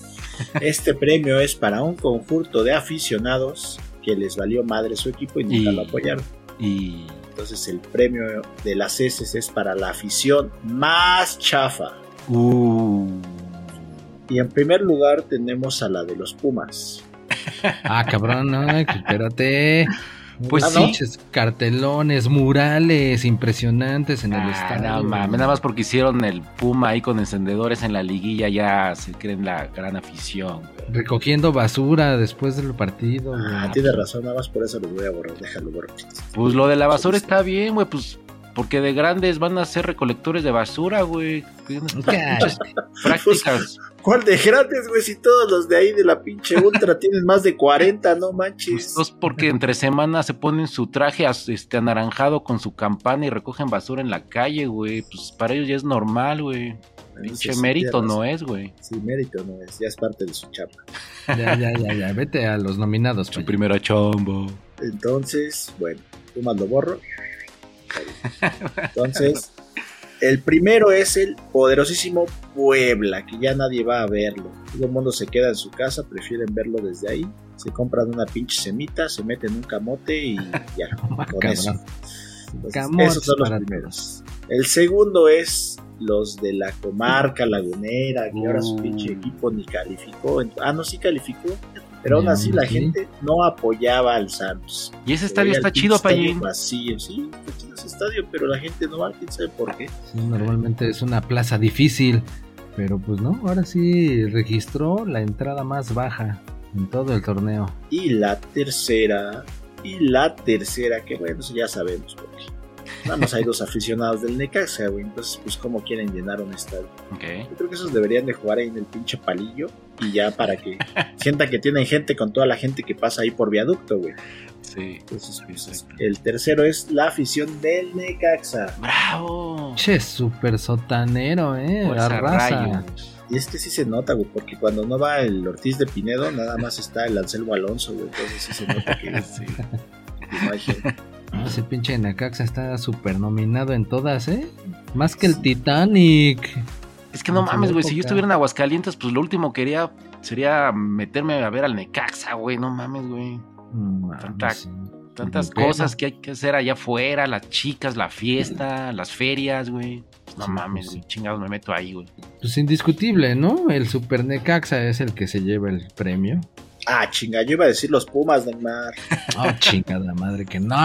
[SPEAKER 3] Este premio es para un conjunto de aficionados que les valió madre su equipo y nunca
[SPEAKER 2] Y-
[SPEAKER 3] lo apoyaron.
[SPEAKER 2] Y
[SPEAKER 3] Entonces el premio de las heces es para la afición más chafa.
[SPEAKER 2] Uh,
[SPEAKER 3] Y en primer lugar tenemos a la de los Pumas.
[SPEAKER 1] Ah, cabrón, no, que espérate.
[SPEAKER 2] Pues sí.
[SPEAKER 1] pinches cartelones, murales impresionantes en el
[SPEAKER 2] Ah,
[SPEAKER 1] estadio.
[SPEAKER 2] no mames, nada más porque hicieron el Puma ahí con encendedores en la liguilla ya se creen la gran afición. güey.
[SPEAKER 1] Recogiendo basura después del partido. güey.
[SPEAKER 3] Ah, tienes razón, nada más por eso los voy a borrar. Déjalo borrar.
[SPEAKER 2] Pues lo de la basura está bien, güey, pues porque de grandes van a ser recolectores de basura, güey. Prácticas.
[SPEAKER 3] ¿Cuál de grandes, güey? Si todos los de ahí de la pinche ultra tienen más de 40, no manches.
[SPEAKER 2] Pues, dos porque entre semana se ponen su traje este anaranjado con su campana y recogen basura en la calle, güey. Pues para ellos ya es normal, güey. Pinche
[SPEAKER 3] Sí,
[SPEAKER 2] mérito no es, güey.
[SPEAKER 3] Sí, mérito no es, ya es parte de su chapa.
[SPEAKER 1] Ya, ya, ya, ya. Vete a los nominados.
[SPEAKER 2] Su
[SPEAKER 1] Payo.
[SPEAKER 2] primera chombo.
[SPEAKER 3] Entonces, bueno, tú más lo borro. Entonces, el primero es el poderosísimo Puebla, que ya nadie va a verlo. Todo el mundo se queda en su casa, prefieren verlo desde ahí. Se compran una pinche semita, se meten en un camote y ya, con eso. Entonces, esos son los primeros. El segundo es los de la comarca lagunera, que ahora su
[SPEAKER 2] Uh.
[SPEAKER 3] pinche equipo ni calificó. Ah, no, sí calificó. Pero aún así la gente no apoyaba al Santos.
[SPEAKER 2] Y ese
[SPEAKER 3] Se
[SPEAKER 2] estadio está chido, Payín.
[SPEAKER 3] Vacío, sí, está chido ese estadio, pero la gente no va, quién sabe por qué.
[SPEAKER 1] Sí, normalmente es una plaza difícil. Pero pues no, ahora sí registró la entrada más baja en todo el torneo.
[SPEAKER 3] Y la tercera, y la tercera, que bueno, ya sabemos por qué. Nada más hay dos aficionados del Necaxa, güey. Entonces, pues, ¿cómo quieren llenar un estadio?
[SPEAKER 2] Ok.
[SPEAKER 3] Yo creo que esos deberían de jugar ahí en el pinche palillo y ya para que sientan que tienen gente con toda la gente que pasa ahí por viaducto, güey.
[SPEAKER 2] Sí.
[SPEAKER 3] Entonces, pues, el tercero es la afición del Necaxa.
[SPEAKER 2] ¡Bravo!
[SPEAKER 1] Che, súper sotanero, eh.
[SPEAKER 2] Fuerza
[SPEAKER 1] La raza.
[SPEAKER 2] rayos.
[SPEAKER 3] Y es que sí se nota, güey, porque cuando no va el Ortiz de Pinedo, nada más está el Anselmo Alonso, güey. Entonces sí se nota que,
[SPEAKER 2] Sí.
[SPEAKER 3] que no hay gente.
[SPEAKER 1] Ah, Ese pinche Necaxa está súper nominado en todas, ¿eh? Más que el Titanic.
[SPEAKER 2] Es que no
[SPEAKER 1] su
[SPEAKER 2] mames, güey. Si yo estuviera en Aguascalientes, pues lo último que quería sería meterme a ver al Necaxa, güey. No mames, güey.
[SPEAKER 1] Mames,
[SPEAKER 2] Tanta-
[SPEAKER 1] sí.
[SPEAKER 2] Tantas cosas que hay que hacer allá afuera, las chicas, la fiesta, las ferias, güey. Pues no
[SPEAKER 1] Sí,
[SPEAKER 2] mames,
[SPEAKER 1] pues sí.
[SPEAKER 2] güey, chingados me meto ahí, güey.
[SPEAKER 1] Pues indiscutible, ¿no? El Super Necaxa es el que se lleva el premio.
[SPEAKER 3] Ah, chinga, yo iba a decir los Pumas, Neymar.
[SPEAKER 1] Oh, chingada madre que no.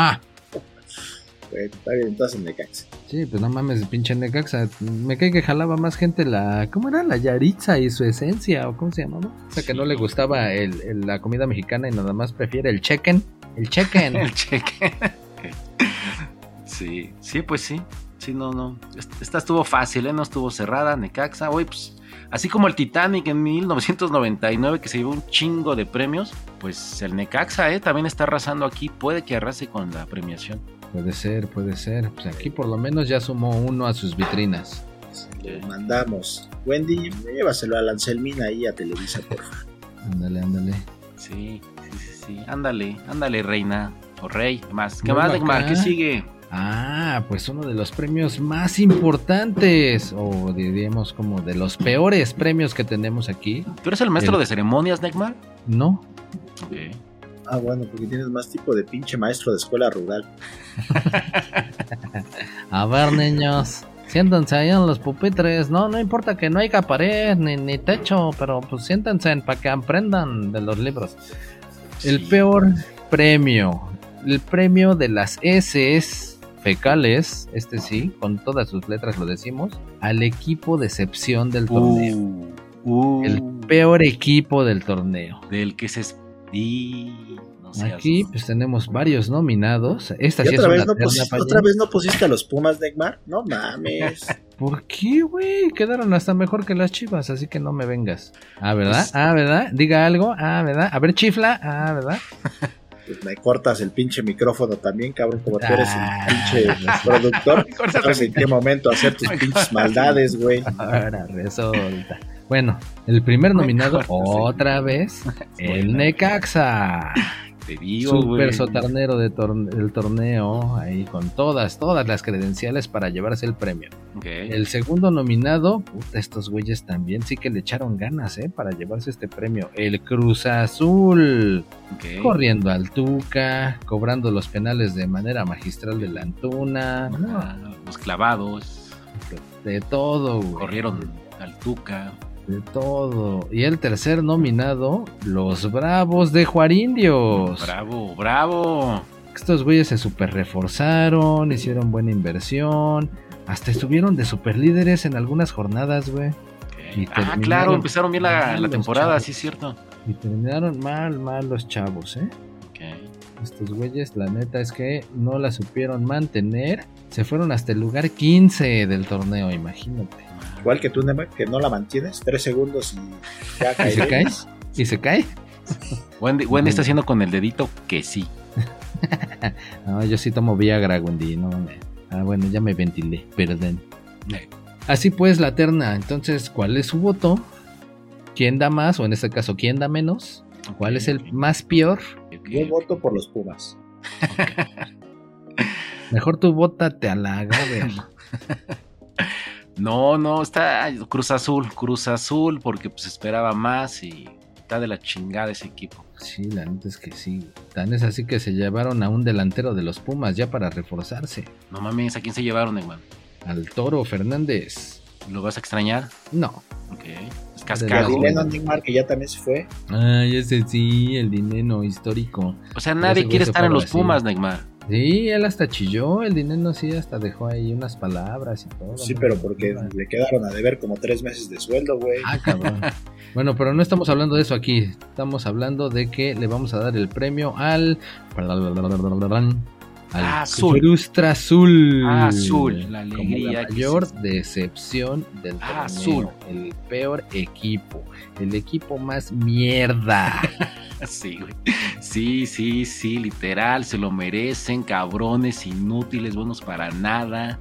[SPEAKER 3] Está bien, entonces el Necaxa.
[SPEAKER 1] Sí, pues no mames, el pinche Necaxa. Me cae que jalaba más gente la. ¿Cómo era? La Yaritza y su esencia, o cómo se llamaba. O sea, que no le gustaba el, el- la comida mexicana y nada más prefiere el chequen. El chequen.
[SPEAKER 2] El cheque. sí, sí, pues sí. Sí, no, no. Est- Esta estuvo fácil, ¿eh? No estuvo cerrada, Necaxa. Oye, pues, así como el Titanic en 1999, que se llevó un chingo de premios, pues el Necaxa, ¿eh? También está arrasando aquí. Puede que arrase con la premiación.
[SPEAKER 1] Puede ser, puede ser. Pues aquí por lo menos ya sumó uno a sus vitrinas.
[SPEAKER 3] Le mandamos. Wendy, llévaselo a la Anselmina ahí a Televisa, por favor.
[SPEAKER 1] Ándale, ándale.
[SPEAKER 2] Sí, sí, sí, sí. Ándale, ándale, reina. O rey. ¿Qué más? ¿Qué
[SPEAKER 1] Muy
[SPEAKER 2] más,
[SPEAKER 1] bacán.
[SPEAKER 2] ¿Qué sigue?
[SPEAKER 1] Ah, pues uno de los premios más importantes, o diríamos como de los peores premios que tenemos aquí.
[SPEAKER 2] ¿Tú eres el maestro
[SPEAKER 1] El-
[SPEAKER 2] de ceremonias, Neymar?
[SPEAKER 1] No.
[SPEAKER 3] Ah, bueno, porque tienes más tipo de pinche maestro de escuela rural.
[SPEAKER 1] A ver, niños, siéntense ahí en los pupitres. No, no importa que no haya pared ni, ni techo, pero pues siéntense para que aprendan de los libros. El peor premio, el premio de las S fecales, este sí, con todas sus letras lo decimos, al equipo de excepción del torneo.
[SPEAKER 2] Uh, uh,
[SPEAKER 1] El peor equipo del torneo.
[SPEAKER 2] Del que se... y- no
[SPEAKER 1] Aquí pues tenemos varios nominados. Esta
[SPEAKER 3] ¿Y
[SPEAKER 1] sí es
[SPEAKER 3] otra
[SPEAKER 1] una
[SPEAKER 3] vez, no pusiste, otra vez no pusiste a los Pumas, Neymar? No mames.
[SPEAKER 1] ¿Por qué, güey? Quedaron hasta mejor que las chivas, así que no me vengas. Ah, ¿verdad?
[SPEAKER 2] Pues-
[SPEAKER 1] Ah, ¿verdad? Diga algo. Ah, ¿verdad? A ver, chifla. Ah, ¿verdad?
[SPEAKER 3] Pues me cortas el pinche micrófono también, cabrón, como tú eres
[SPEAKER 1] Ah,
[SPEAKER 3] el pinche productor. Sabes en qué momento hacer tus pinches maldades, güey.
[SPEAKER 1] Ahora resulta. Bueno, el primer nominado otra vez, el. Necaxa.
[SPEAKER 2] Te digo.
[SPEAKER 1] Super sotarnero de del torneo, ahí con todas, todas las credenciales para llevarse el premio. El segundo nominado, puta, estos güeyes también sí que le echaron ganas, ¿eh? Para llevarse este premio. El Cruz Azul. Corriendo al Tuca, cobrando los penales de manera magistral de la Antuna. no,
[SPEAKER 2] Ah, los clavados.
[SPEAKER 1] de todo, güey.
[SPEAKER 2] Corrieron al Tuca.
[SPEAKER 1] De todo. Y el tercer nominado, los Bravos de Juarindios.
[SPEAKER 2] Bravo, bravo.
[SPEAKER 1] Estos güeyes se super reforzaron, hicieron buena inversión, hasta estuvieron de super líderes en algunas jornadas, güey.
[SPEAKER 2] Ah, claro, empezaron bien la, la temporada, sí es cierto.
[SPEAKER 1] Y terminaron mal, mal los chavos, ¿eh? Estos güeyes, la neta es que no la supieron mantener. Se fueron hasta el lugar 15 del torneo, imagínate.
[SPEAKER 3] Igual que tú, Neymar, que no la mantienes, tres segundos y ya
[SPEAKER 1] cae. ¿Y se cae? ¿Y se cae?
[SPEAKER 2] Wendy, Wendy está haciendo con el dedito que sí.
[SPEAKER 1] no, yo sí tomo Viagra, Wendy. No, ah, bueno, ya me ventilé, perdón. Así pues, la terna. Entonces, ¿cuál es su voto? ¿Quién da más? O en este caso, ¿quién da menos? ¿Cuál es el más peor?
[SPEAKER 3] Yo voto por los Pumas.
[SPEAKER 1] Mejor tú votate a la
[SPEAKER 2] No, no, está Cruz Azul, Cruz Azul, porque pues esperaba más y está de la chingada ese equipo.
[SPEAKER 1] Sí, la neta es que sí. Tan es así que se llevaron a un delantero de los Pumas ya para reforzarse.
[SPEAKER 2] No mames, ¿a quién se llevaron, hermano?
[SPEAKER 1] Al Toro Fernández.
[SPEAKER 2] ¿Lo vas a extrañar?
[SPEAKER 1] No.
[SPEAKER 2] Ok.
[SPEAKER 3] Es cascado. El dinero Neymar, que ya también se fue.
[SPEAKER 1] Ay, ese sí, el dinero histórico.
[SPEAKER 2] O sea, nadie quiere estar en los Pumas, Neymar.
[SPEAKER 1] Sí, él hasta chilló, el dinero sí, hasta dejó ahí unas palabras y todo.
[SPEAKER 3] Sí, pero porque le quedaron a deber como tres meses de sueldo, güey.
[SPEAKER 1] Ah, cabrón. bueno, pero no estamos hablando de eso aquí. Estamos hablando de que le vamos a dar el premio al
[SPEAKER 2] azul.
[SPEAKER 1] Ilustra azul.
[SPEAKER 2] Azul, la
[SPEAKER 1] alegría. la mayor decepción del torneo. Azul. El peor equipo. El equipo más mierda.
[SPEAKER 2] sí, güey. Sí, sí, sí, literal. Se lo merecen, cabrones, inútiles, buenos para nada.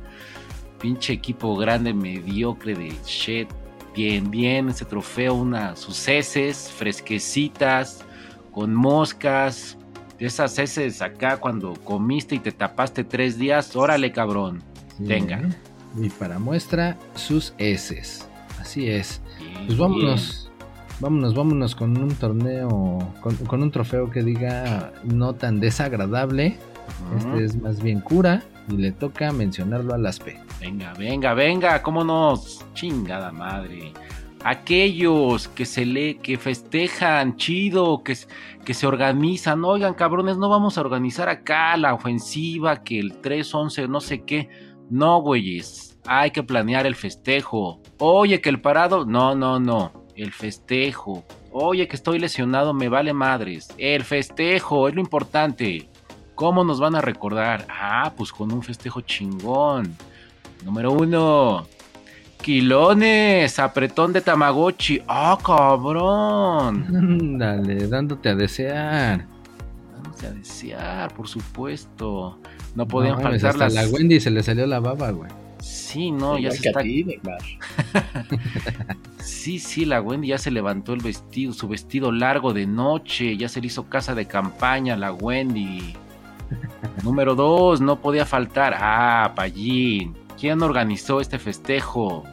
[SPEAKER 2] Pinche equipo grande, mediocre de shit. Bien, bien, ese trofeo, una, sus heces fresquecitas, con moscas, esas heces acá cuando comiste y te tapaste tres días, órale cabrón, venga.
[SPEAKER 1] Y para muestra, sus heces. Así es. pues vámonos, vámonos, vámonos con un torneo, con, un trofeo que diga no tan desagradable. Este es más bien cura y le toca mencionarlo al aspe.
[SPEAKER 2] Venga, venga, venga, cómo nos, chingada madre aquellos que se le, que festejan chido, que, que se organizan, oigan cabrones, no vamos a organizar acá la ofensiva, que el 3-11, no sé qué. No, güeyes, hay que planear el festejo. Oye, que el parado, no, no, no, el festejo. Oye, que estoy lesionado, me vale madres. El festejo es lo importante. ¿Cómo nos van a recordar? Ah, pues con un festejo chingón. Número uno, Quilones, apretón de Tamagotchi. ¡Ah, cabrón!
[SPEAKER 1] Dale, dándote a desear.
[SPEAKER 2] Dándote a desear, por supuesto. No podían faltar
[SPEAKER 1] las. La Wendy se le salió la baba, güey.
[SPEAKER 2] Sí, no, ya se está. sí, sí, la Wendy ya se levantó el vestido, su vestido largo de noche, ya se le hizo casa de campaña la Wendy. Número dos, no podía faltar. Ah, Pallín. ¿Quién organizó este festejo?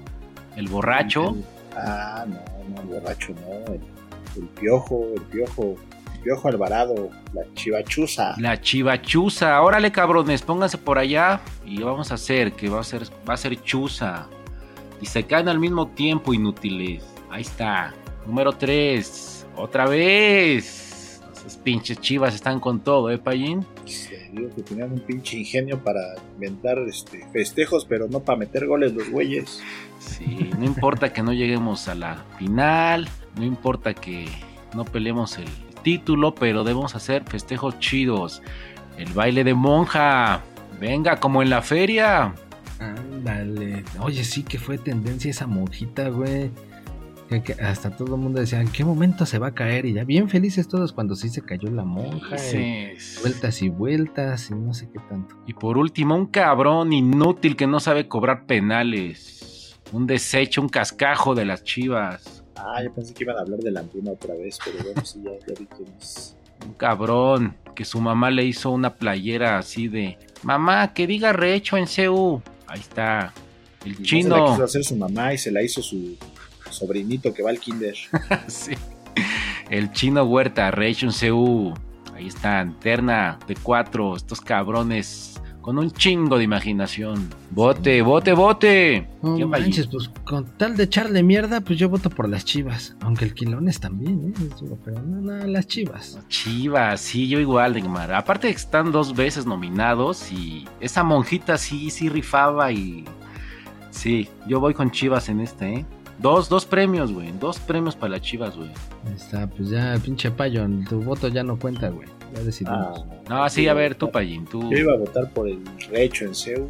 [SPEAKER 2] ¿El borracho?
[SPEAKER 3] Ah, no, no, el borracho no. El, piojo, el piojo, el piojo Alvarado, la chivachuza.
[SPEAKER 2] La chivachuza. Órale, cabrones, pónganse por allá y vamos a hacer que va a ser, va a ser chuza. Y se caen al mismo tiempo, inútiles. Ahí está. Número 3. Otra vez. Esas pinches chivas están con todo, ¿eh, Payín?
[SPEAKER 3] digo que tenían un pinche ingenio para inventar este, festejos, pero no para meter goles los güeyes.
[SPEAKER 2] Sí, no importa que no lleguemos a la final, no importa que no peleemos el título, pero debemos hacer festejos chidos. El baile de monja, venga, como en la feria.
[SPEAKER 1] Ándale. Oye, sí que fue tendencia esa monjita, güey hasta todo el mundo decía, ¿en qué momento se va a caer? Y ya bien felices todos cuando sí se cayó la monja. vueltas y vueltas y no sé qué tanto.
[SPEAKER 2] Y por último, un cabrón inútil que no sabe cobrar penales. Un desecho, un cascajo de las chivas.
[SPEAKER 3] Ah, yo pensé que iban a hablar de la Antuna otra vez, pero bueno, sí, ya, vi quién es.
[SPEAKER 2] Un cabrón que su mamá le hizo una playera así de, mamá, que diga recho en CU. Ahí está. El chino.
[SPEAKER 3] Se la quiso hacer su mamá y se la hizo su sobrinito que va al kinder.
[SPEAKER 2] sí. El chino Huerta, Reachun CU. Ahí está, Terna de cuatro, estos cabrones con un chingo de imaginación. Vote, vote, vote.
[SPEAKER 1] No
[SPEAKER 2] ¿Quién va allí?
[SPEAKER 1] manches, pues con tal de echarle mierda, pues yo voto por las chivas. Aunque el Quilones también, ¿eh? Pero no, no, las chivas.
[SPEAKER 2] Chivas, sí, yo igual, Neymar. Aparte que están dos veces nominados y esa monjita sí, sí rifaba y... Sí, yo voy con Chivas en este, ¿eh? Dos, dos premios, güey. Dos premios para las Chivas, güey.
[SPEAKER 1] Ahí está, pues ya, pinche payo, tu voto ya no cuenta, güey. Ya decidimos.
[SPEAKER 3] Ah,
[SPEAKER 2] No, sí, a ver, tú, Payín, tú.
[SPEAKER 3] Yo iba a votar por el recho en Seúl.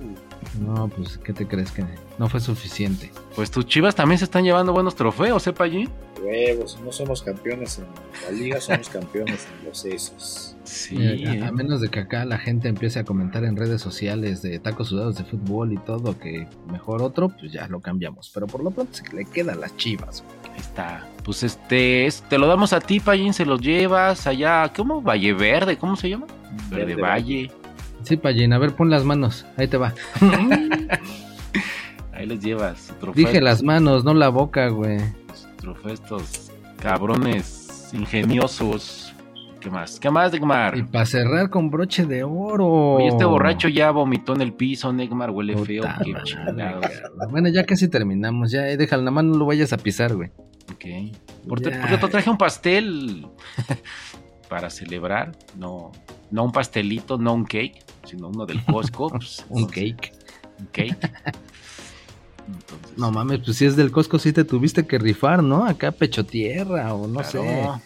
[SPEAKER 1] No, pues, ¿qué te crees que no fue suficiente?
[SPEAKER 2] Pues tus Chivas también se están llevando buenos trofeos, ¿eh, Payín?
[SPEAKER 3] Huevos, no somos campeones en la liga, somos campeones en los esos.
[SPEAKER 2] Sí,
[SPEAKER 1] Mira, a, a
[SPEAKER 2] ¿eh?
[SPEAKER 1] menos de que acá la gente empiece a comentar en redes sociales de tacos sudados de fútbol y todo, que mejor otro, pues ya lo cambiamos. Pero por lo pronto se le queda a las chivas. güey.
[SPEAKER 2] Ahí está. Pues este, es- te lo damos a ti, Payín, se los llevas allá, ¿cómo? Valle Verde, ¿cómo se llama? Verde,
[SPEAKER 3] Verde
[SPEAKER 2] Valle.
[SPEAKER 1] Sí, Payín, a ver, pon las manos. Ahí te va.
[SPEAKER 2] Ahí les llevas.
[SPEAKER 1] Dije las manos, no la boca, güey.
[SPEAKER 2] Estos cabrones ingeniosos. ¿Qué más? ¿Qué más, Neymar?
[SPEAKER 1] Y para cerrar con broche de oro.
[SPEAKER 2] Oye, este borracho ya vomitó en el piso, Neymar, huele
[SPEAKER 1] Puta
[SPEAKER 2] feo. Qué.
[SPEAKER 1] Bueno, ya casi terminamos. Ya, eh, déjala, nada más no lo vayas a pisar, güey.
[SPEAKER 2] Ok. Por, por cierto, traje un pastel para celebrar. No, no un pastelito, no un cake, sino uno del Costco. pues,
[SPEAKER 1] Un cake.
[SPEAKER 2] Un cake. Entonces,
[SPEAKER 1] No mames, pues si es del Costco, sí te tuviste que rifar, ¿no? Acá pecho tierra o no sé.
[SPEAKER 2] claro.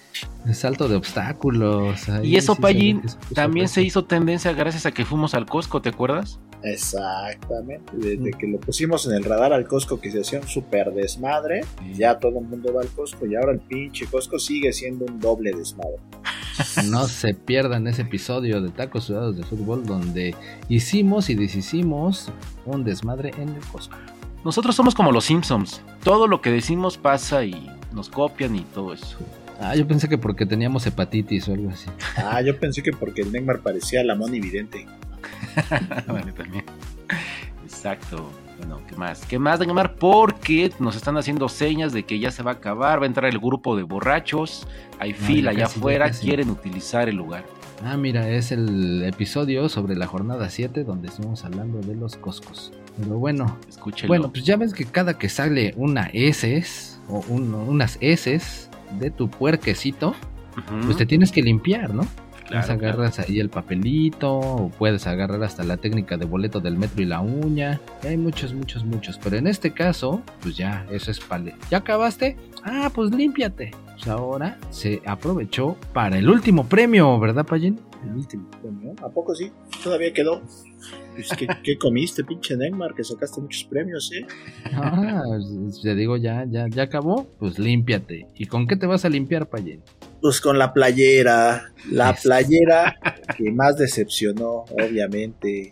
[SPEAKER 1] Salto de obstáculos. ahí
[SPEAKER 2] Y eso,
[SPEAKER 1] sí se puso
[SPEAKER 2] también se hizo tendencia gracias a que fuimos al Costco, ¿te acuerdas?
[SPEAKER 3] Exactamente. Desde
[SPEAKER 1] Mm.
[SPEAKER 3] que lo pusimos en el radar al Costco que se hacía un super desmadre, ya todo el mundo va al Costco y ahora el pinche Costco sigue siendo un doble desmadre.
[SPEAKER 1] No se pierdan ese episodio de Tacos Sudados de Fútbol donde hicimos y deshicimos un desmadre en el Costco.
[SPEAKER 2] Nosotros somos como los Simpsons. Todo lo que decimos pasa y nos copian y todo eso.
[SPEAKER 1] Ah, yo pensé que porque teníamos hepatitis o algo así.
[SPEAKER 3] Ah, yo pensé que porque el Neymar parecía la mona evidente.
[SPEAKER 2] vale, también. Exacto. Bueno, ¿qué más? ¿Qué más, Neymar? Porque nos están haciendo señas de que ya se va a acabar, va a entrar el grupo de borrachos, hay
[SPEAKER 1] No,
[SPEAKER 2] fila allá afuera, quieren utilizar el lugar.
[SPEAKER 1] Ah, mira, es el episodio sobre la jornada 7 donde estuvimos hablando de los Coscos. Pero bueno,
[SPEAKER 2] Escúchenlo.
[SPEAKER 1] bueno, pues ya ves que cada que sale una S o un- unas S de tu puerquecito,
[SPEAKER 2] Ujú,
[SPEAKER 1] pues te tienes que limpiar, ¿no?
[SPEAKER 2] claro,
[SPEAKER 1] agarras ahí el papelito, o puedes agarrar hasta la técnica de boleto del metro y la uña. Y hay muchos, muchos, muchos. Pero en este caso, pues ya, eso es pale. ¿Ya acabaste? Ah, pues límpiate. Pues ahora se aprovechó para el último premio, ¿verdad, Payen?
[SPEAKER 3] El último premio. ¿A poco sí? Todavía quedó. Pues, ¿qué, qué comiste, pinche Neymar? Que sacaste muchos premios, ¿eh?
[SPEAKER 1] Ah, te digo, ya, ya, ya acabó. Pues límpiate. ¿Y con qué te vas a limpiar, Payen?
[SPEAKER 3] Pues con la playera. La
[SPEAKER 1] Eso.
[SPEAKER 3] playera que más decepcionó, obviamente.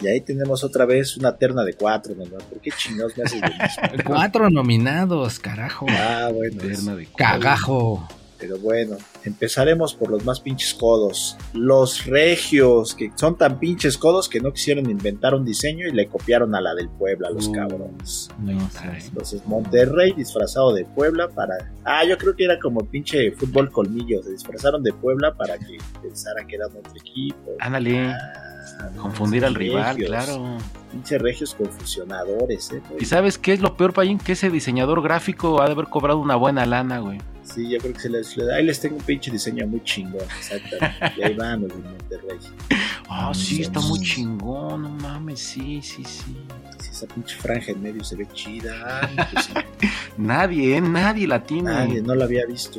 [SPEAKER 3] Y ahí tenemos otra vez una terna de cuatro, Neymar. ¿Por qué chingados me haces mismo?
[SPEAKER 1] Cuatro nominados, carajo.
[SPEAKER 3] Ah, bueno.
[SPEAKER 2] Terna de
[SPEAKER 1] Cagajo.
[SPEAKER 3] Pero bueno, empezaremos por los más pinches codos. Los regios, que son tan pinches codos que no quisieron inventar un diseño y le copiaron a la del Puebla, los
[SPEAKER 2] Uh.
[SPEAKER 3] cabrones.
[SPEAKER 1] No.
[SPEAKER 3] Entonces, Monterrey disfrazado de Puebla para. Ah, yo creo que era como pinche fútbol colmillo. Se disfrazaron de Puebla para que pensara que eran otro equipo.
[SPEAKER 2] Ándale,
[SPEAKER 3] Ah,
[SPEAKER 2] confundir al rival, claro.
[SPEAKER 3] Pinche regios confusionadores, eh.
[SPEAKER 2] ¿Y sabes qué es lo peor, Payín? Que ese diseñador gráfico ha de haber cobrado una buena lana, güey.
[SPEAKER 3] Sí, yo creo que se les. Ahí les tengo un pinche diseño muy chingón, exactamente. Y ahí van los de Monterrey.
[SPEAKER 2] Ah,
[SPEAKER 1] Mm,
[SPEAKER 2] sí, está
[SPEAKER 3] sí.
[SPEAKER 2] muy chingón, no mames, sí, sí, sí.
[SPEAKER 3] Si esa pinche franja en medio se ve chida. pues sí.
[SPEAKER 2] Nadie, ¿eh? Nadie la tiene.
[SPEAKER 3] Nadie, no la había visto.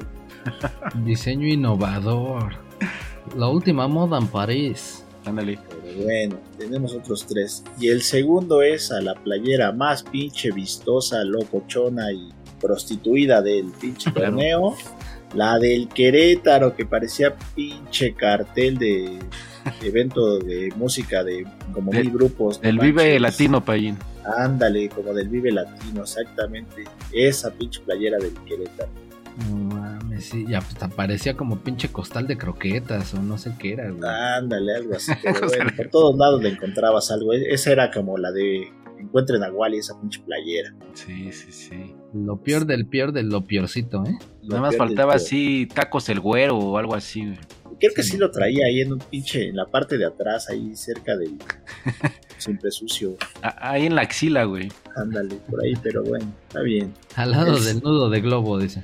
[SPEAKER 1] Diseño innovador. La última moda en París.
[SPEAKER 2] Ándale.
[SPEAKER 3] Bueno, tenemos otros tres. Y el segundo es a la playera más pinche vistosa, locochona y prostituida del pinche
[SPEAKER 2] Claro.
[SPEAKER 3] torneo. La del Querétaro, que parecía pinche cartel de evento de música de como mil grupos. no
[SPEAKER 2] El Vive. Latino, Payín.
[SPEAKER 3] Ándale, como del Vive Latino, exactamente. Esa pinche playera del Querétaro.
[SPEAKER 1] No mames, sí, ya hasta parecía como pinche costal de croquetas o no sé qué era, güey.
[SPEAKER 3] Ándale, algo así. Pero bueno, por todos lados le encontrabas algo. E- Esa era como la de encuentren a Wally, esa pinche playera.
[SPEAKER 2] Sí, sí, sí.
[SPEAKER 1] Lo peor del peor de lo peorcito, ¿eh?
[SPEAKER 3] Lo
[SPEAKER 2] Nada más
[SPEAKER 3] del
[SPEAKER 2] faltaba así tacos el güero o algo así, güey.
[SPEAKER 3] Creo que sí lo traía ahí en un pinche, en la parte de atrás, ahí cerca del siempre sucio.
[SPEAKER 2] Ahí en la axila, güey.
[SPEAKER 3] Ándale, por ahí, pero bueno, está bien.
[SPEAKER 1] Al lado
[SPEAKER 3] Es-
[SPEAKER 1] del nudo de globo, dice.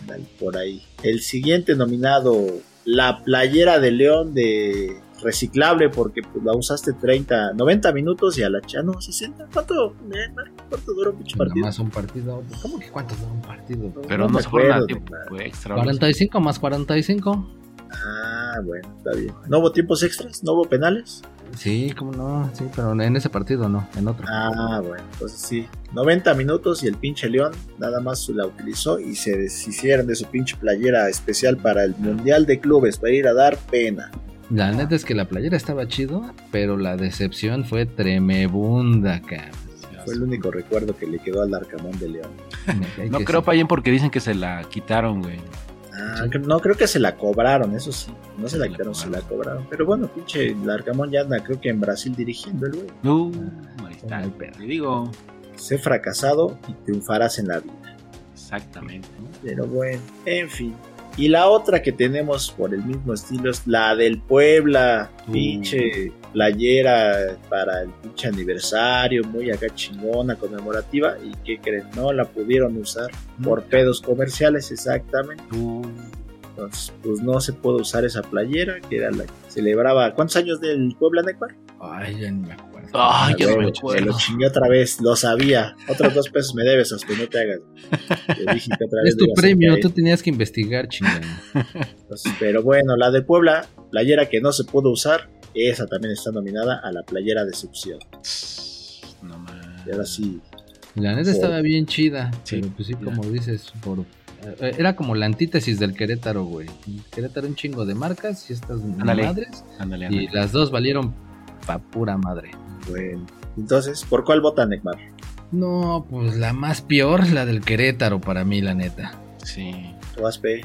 [SPEAKER 3] Ándale, por ahí. El siguiente nominado, la playera de León de reciclable, porque pues, la usaste 30, 90 minutos y a la cha, no, 60. ¿Cuánto, eh, ¿Cuánto duró un pinche
[SPEAKER 1] Nada
[SPEAKER 3] partido?
[SPEAKER 1] más un partido. ¿Cómo que cuánto dura un partido?
[SPEAKER 2] Pero no, se fueron a
[SPEAKER 3] acuerdo,
[SPEAKER 2] tiempo extra. güey.
[SPEAKER 1] 45 más 45.
[SPEAKER 3] Ah, bueno, está bien. ¿No hubo tiempos extras? ¿No hubo penales?
[SPEAKER 1] Sí, cómo no. Sí, pero en ese partido no, en otro.
[SPEAKER 3] Ah, bueno, entonces sí. 90 minutos y el pinche León nada más la utilizó y se deshicieron de su pinche playera especial para el Mundial de Clubes, para ir a dar pena.
[SPEAKER 1] La neta es que la playera estaba chido, pero la decepción fue tremebunda, cabrón.
[SPEAKER 3] Fue el único recuerdo que le quedó al Arcamón de León.
[SPEAKER 2] No
[SPEAKER 1] que
[SPEAKER 2] creo,
[SPEAKER 1] sí.
[SPEAKER 2] Payén, porque dicen que se la quitaron, güey.
[SPEAKER 3] Ah, no, creo que se la cobraron, eso sí. No se la
[SPEAKER 2] Se la
[SPEAKER 3] quitaron, se la
[SPEAKER 2] cobraron.
[SPEAKER 3] Pero bueno, pinche el Arcamón ya anda, creo que en Brasil dirigiendo el güey.
[SPEAKER 2] No, ahí está.
[SPEAKER 1] hay pedo.
[SPEAKER 2] Te digo,
[SPEAKER 3] Sé fracasado y triunfarás en la vida.
[SPEAKER 2] exactamente.
[SPEAKER 3] Pero bueno, en fin. Y la otra que tenemos por el mismo estilo es la del Puebla.
[SPEAKER 2] Uh.
[SPEAKER 3] Pinche playera para el pinche aniversario, muy acá chingona, conmemorativa. ¿Y qué creen? No la pudieron usar por pedos comerciales, exactamente. Entonces, pues no se puede usar esa playera, que era la que celebraba. ¿Cuántos años del Puebla, Necmar?
[SPEAKER 1] Ay, ya ni me acuerdo.
[SPEAKER 2] Ay, ya no me acuerdo.
[SPEAKER 3] Se lo chingué otra vez, lo sabía. Otros dos pesos me debes, hasta que no te hagas. Te dije que otra vez
[SPEAKER 1] es tu premio, tú tenías que investigar, chingada.
[SPEAKER 3] Pero bueno, la de Puebla, playera que no se pudo usar, esa también está nominada a la playera decepción.
[SPEAKER 2] No mames.
[SPEAKER 3] Y ahora sí,
[SPEAKER 1] La neta estaba bien chida,
[SPEAKER 2] Sí,
[SPEAKER 1] pero pues sí,
[SPEAKER 2] ya.
[SPEAKER 1] como dices, por eh, era como la antítesis del Querétaro, güey. Querétaro un chingo de marcas y estas madres
[SPEAKER 2] Ándale,
[SPEAKER 1] y las dos valieron pa pura madre.
[SPEAKER 3] bueno. Entonces, ¿por cuál vota Necmar?
[SPEAKER 1] No, pues la más peor, la del Querétaro para mí, la neta.
[SPEAKER 2] Sí.
[SPEAKER 3] ¿Tú vas, P?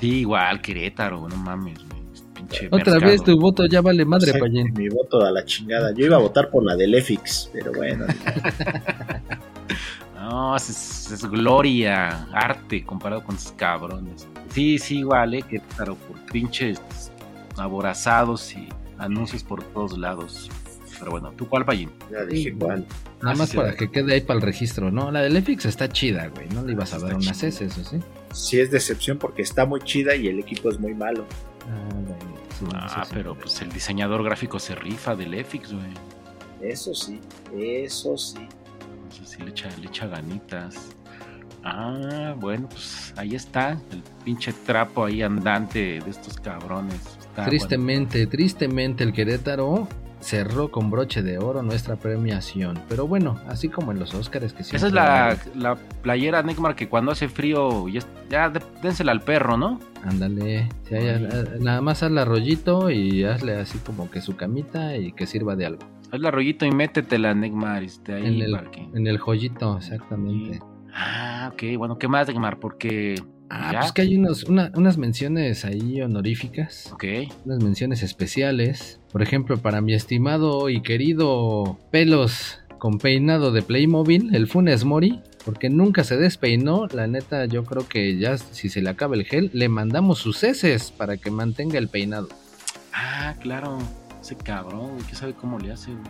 [SPEAKER 2] Sí, igual, Querétaro, no mames, güey. Pinche
[SPEAKER 1] Otra
[SPEAKER 2] mercado.
[SPEAKER 1] vez tu voto ya vale madre, Payén.
[SPEAKER 3] Mi voto a la chingada. Yo iba a votar por la del EFIX, pero bueno.
[SPEAKER 2] No, es, es- es gloria, arte comparado con esos cabrones. Sí, sí, igual, eh, Querétaro, por pinches aborazados y anuncios por todos lados. Pero bueno, ¿tú cuál, Payín?
[SPEAKER 3] Ya dije cuál.
[SPEAKER 1] Nada
[SPEAKER 2] Ah,
[SPEAKER 1] más
[SPEAKER 2] sí,
[SPEAKER 1] para
[SPEAKER 2] sí.
[SPEAKER 1] que quede ahí para el registro, ¿no? La del EFIX está chida, güey. No le ibas a dar unas. S, eso sí.
[SPEAKER 3] Sí es decepción porque está muy chida y el equipo es muy malo.
[SPEAKER 1] Ah, bueno, sí,
[SPEAKER 2] Ah,
[SPEAKER 1] eso sí.
[SPEAKER 2] pero pues el diseñador gráfico se rifa del EFIX, güey.
[SPEAKER 3] Eso sí, eso sí.
[SPEAKER 2] Eso sí le echa, le echa ganitas. Ah, bueno, pues ahí está, el pinche trapo ahí andante de estos cabrones. Está
[SPEAKER 1] Tristemente, tristemente el Querétaro cerró con broche de oro nuestra premiación. Pero bueno, así como en los Oscars que
[SPEAKER 2] Esa
[SPEAKER 1] siempre
[SPEAKER 2] es la, la playera Neymar que cuando hace frío ya, ya de- dénsela al perro, ¿no?
[SPEAKER 1] Ándale, sí, eh, nada más hazle arrollito y hazle así como que su camita y que sirva de algo.
[SPEAKER 2] Hazle arrollito y métetela Neymar este, ahí
[SPEAKER 1] En el, en el joyito, exactamente.
[SPEAKER 2] Ah, ok, bueno, ¿qué más Neymar? Porque...
[SPEAKER 1] Ah,
[SPEAKER 2] ya,
[SPEAKER 1] pues que hay unos, una- unas menciones ahí honoríficas,
[SPEAKER 2] Ok,
[SPEAKER 1] unas menciones especiales. Por ejemplo, para mi estimado y querido pelos con peinado de Playmobil, el Funes Mori, porque nunca se despeinó. La neta, yo creo que ya si se le acaba el gel, le mandamos sus heces para que mantenga el peinado.
[SPEAKER 2] ah, claro, ese cabrón, ¿qué sabe cómo le hace? güey?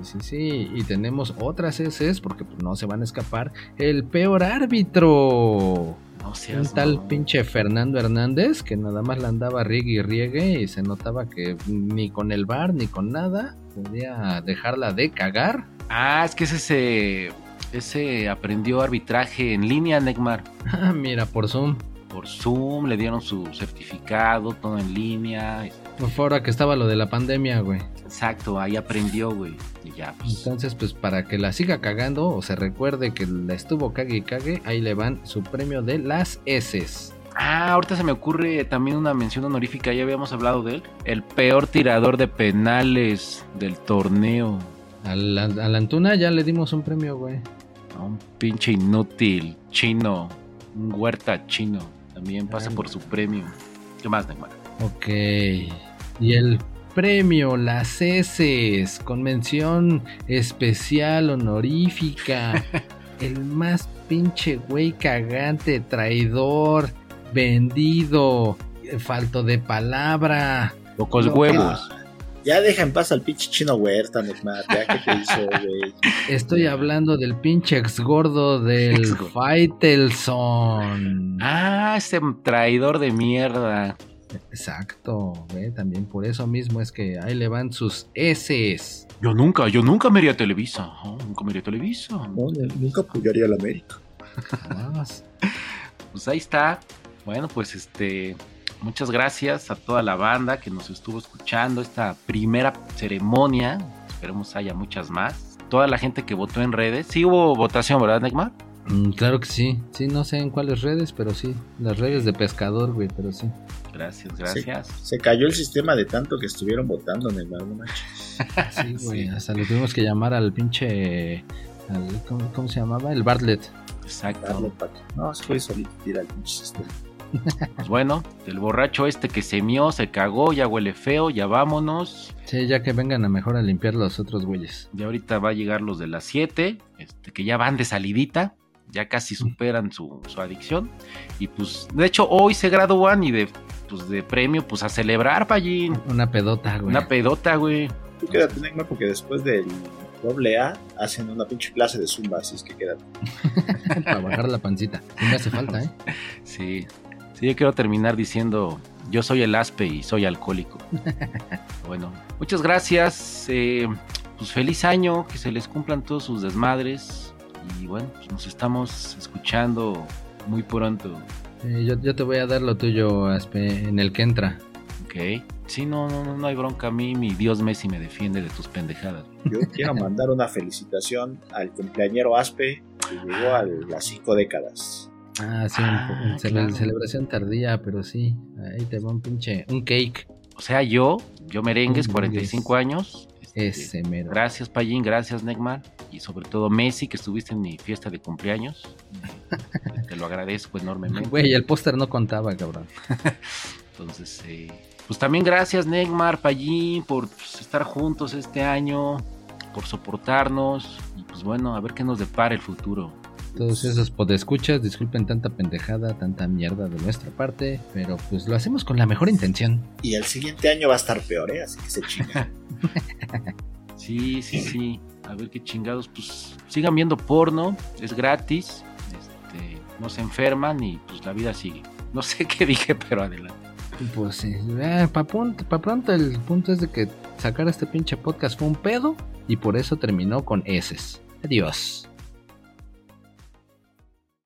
[SPEAKER 1] Sí, sí, sí. Y tenemos otras heces, porque pues, no se van a escapar. El peor árbitro.
[SPEAKER 2] No seas
[SPEAKER 1] Un tal pinche Fernando Hernández que nada más la andaba riegue y riegue y se notaba que ni con el bar ni con nada podía dejarla de cagar.
[SPEAKER 2] Ah, es que ese se... Ese aprendió arbitraje en línea, Neymar.
[SPEAKER 1] Ah, mira, por Zoom.
[SPEAKER 2] Por Zoom, le dieron su certificado, todo en línea.
[SPEAKER 1] Por ahora que estaba lo de la pandemia, güey.
[SPEAKER 2] Exacto, ahí aprendió, güey. Y ya, pues.
[SPEAKER 1] Entonces, pues para que la siga cagando o se recuerde que la estuvo cague y cague, ahí le van su premio de las S.
[SPEAKER 2] Ah, ahorita se me ocurre también una mención honorífica, ya habíamos hablado de él. El peor tirador de penales del torneo.
[SPEAKER 1] A la, a la Antuna ya le dimos un premio, güey.
[SPEAKER 2] ¿no? Un pinche inútil, chino, un huerta chino. También pasa por su premio. ¿Qué más, Neymar?
[SPEAKER 1] Ok. Y el premio, las S, con mención especial honorífica. el más pinche güey cagante, traidor, vendido. falto de palabra.
[SPEAKER 2] Pocos
[SPEAKER 3] No,
[SPEAKER 2] huevos.
[SPEAKER 3] ya. Ya deja en paz al pinche chino huerta, Neymar. Ya que te hizo, güey.
[SPEAKER 1] Estoy hablando del pinche ex gordo del. Faitelson.
[SPEAKER 2] Ah, ese traidor de mierda.
[SPEAKER 1] Exacto, ve, también por eso mismo es que ahí le van sus S.
[SPEAKER 2] Yo nunca, yo nunca me iría a Televisa. Nunca me iría a Televisa.
[SPEAKER 3] No, nunca apoyaría a la América.
[SPEAKER 1] Jamás.
[SPEAKER 2] Pues ahí está. Bueno, pues este. Muchas gracias a toda la banda que nos estuvo escuchando esta primera ceremonia. Esperemos haya muchas más. Toda la gente que votó en redes. Sí hubo votación, ¿verdad, Neymar?
[SPEAKER 1] Mm, claro que sí. Sí, no sé en cuáles redes, pero sí. Las redes de pescador, güey, pero sí.
[SPEAKER 2] Gracias, gracias.
[SPEAKER 3] Se cayó el sistema de tanto que estuvieron votando, Neymar. No manches.
[SPEAKER 1] Sí, güey.
[SPEAKER 2] Sí.
[SPEAKER 1] Hasta le tuvimos que llamar al pinche. al- ¿cómo, cómo se llamaba? El Bartlett.
[SPEAKER 2] Exacto.
[SPEAKER 3] que- No, se fue solito tira el pinche sistema.
[SPEAKER 2] Pues bueno, el borracho este que se mió, se cagó, ya huele feo, ya vámonos.
[SPEAKER 1] Sí, ya que vengan a mejor a limpiar los otros güeyes.
[SPEAKER 2] Ya ahorita va a llegar los de las 7, este, que ya van de salidita, ya casi superan su, su adicción. Y pues, de hecho, hoy se gradúan y de, pues, de premio, pues a celebrar, Pallín.
[SPEAKER 1] Una pedota, güey.
[SPEAKER 2] Una pedota, güey.
[SPEAKER 3] Tú quédate, Neymar, porque después del doble A hacen una pinche clase de zumba, así es que quédate.
[SPEAKER 1] Para bajar la pancita. Sí me hace falta, ¿eh?
[SPEAKER 2] Sí, sí, yo quiero terminar diciendo, yo soy el aspe y soy alcohólico. bueno, muchas gracias. eh, pues feliz año, que se les cumplan todos sus desmadres. Y bueno, pues nos estamos escuchando muy pronto.
[SPEAKER 1] Eh, yo, yo te voy a dar lo tuyo, Aspe, en el que entra.
[SPEAKER 2] Ok. Sí, no, no, no, no hay bronca a mí. Mi Dios Messi me defiende de tus pendejadas.
[SPEAKER 3] Yo quiero mandar una felicitación al cumpleañero Aspe que llegó a las cinco décadas.
[SPEAKER 1] Ah, sí,
[SPEAKER 2] Ah,
[SPEAKER 1] un cele-
[SPEAKER 2] claro.
[SPEAKER 1] celebración tardía, pero sí. Ahí te va un pinche. Un cake.
[SPEAKER 2] O sea, yo, yo merengues,
[SPEAKER 1] Un
[SPEAKER 2] 45 años. Este,
[SPEAKER 1] Ese mero.
[SPEAKER 2] Gracias, Payín, gracias, Neymar. Y sobre todo, Messi, que estuviste en mi fiesta de cumpleaños. Te lo agradezco enormemente.
[SPEAKER 1] Güey, el póster no contaba, cabrón.
[SPEAKER 2] Entonces, eh, pues también gracias, Neymar, Payín, por pues, estar juntos este año, por soportarnos. Y pues bueno, a ver qué nos depara el futuro.
[SPEAKER 1] Todos esos podescuchas, disculpen tanta pendejada, tanta mierda de nuestra parte, pero pues lo hacemos con la mejor intención.
[SPEAKER 3] Y el siguiente año va a estar peor, ¿eh? Así que se chinga.
[SPEAKER 2] Sí, sí, sí. A ver qué chingados, pues sigan viendo porno, es gratis, este, no se enferman y pues la vida sigue. No sé qué dije, pero adelante.
[SPEAKER 1] Pues sí, para pronto el punto es de que sacar este pinche podcast fue un pedo y por eso terminó con S. Adiós.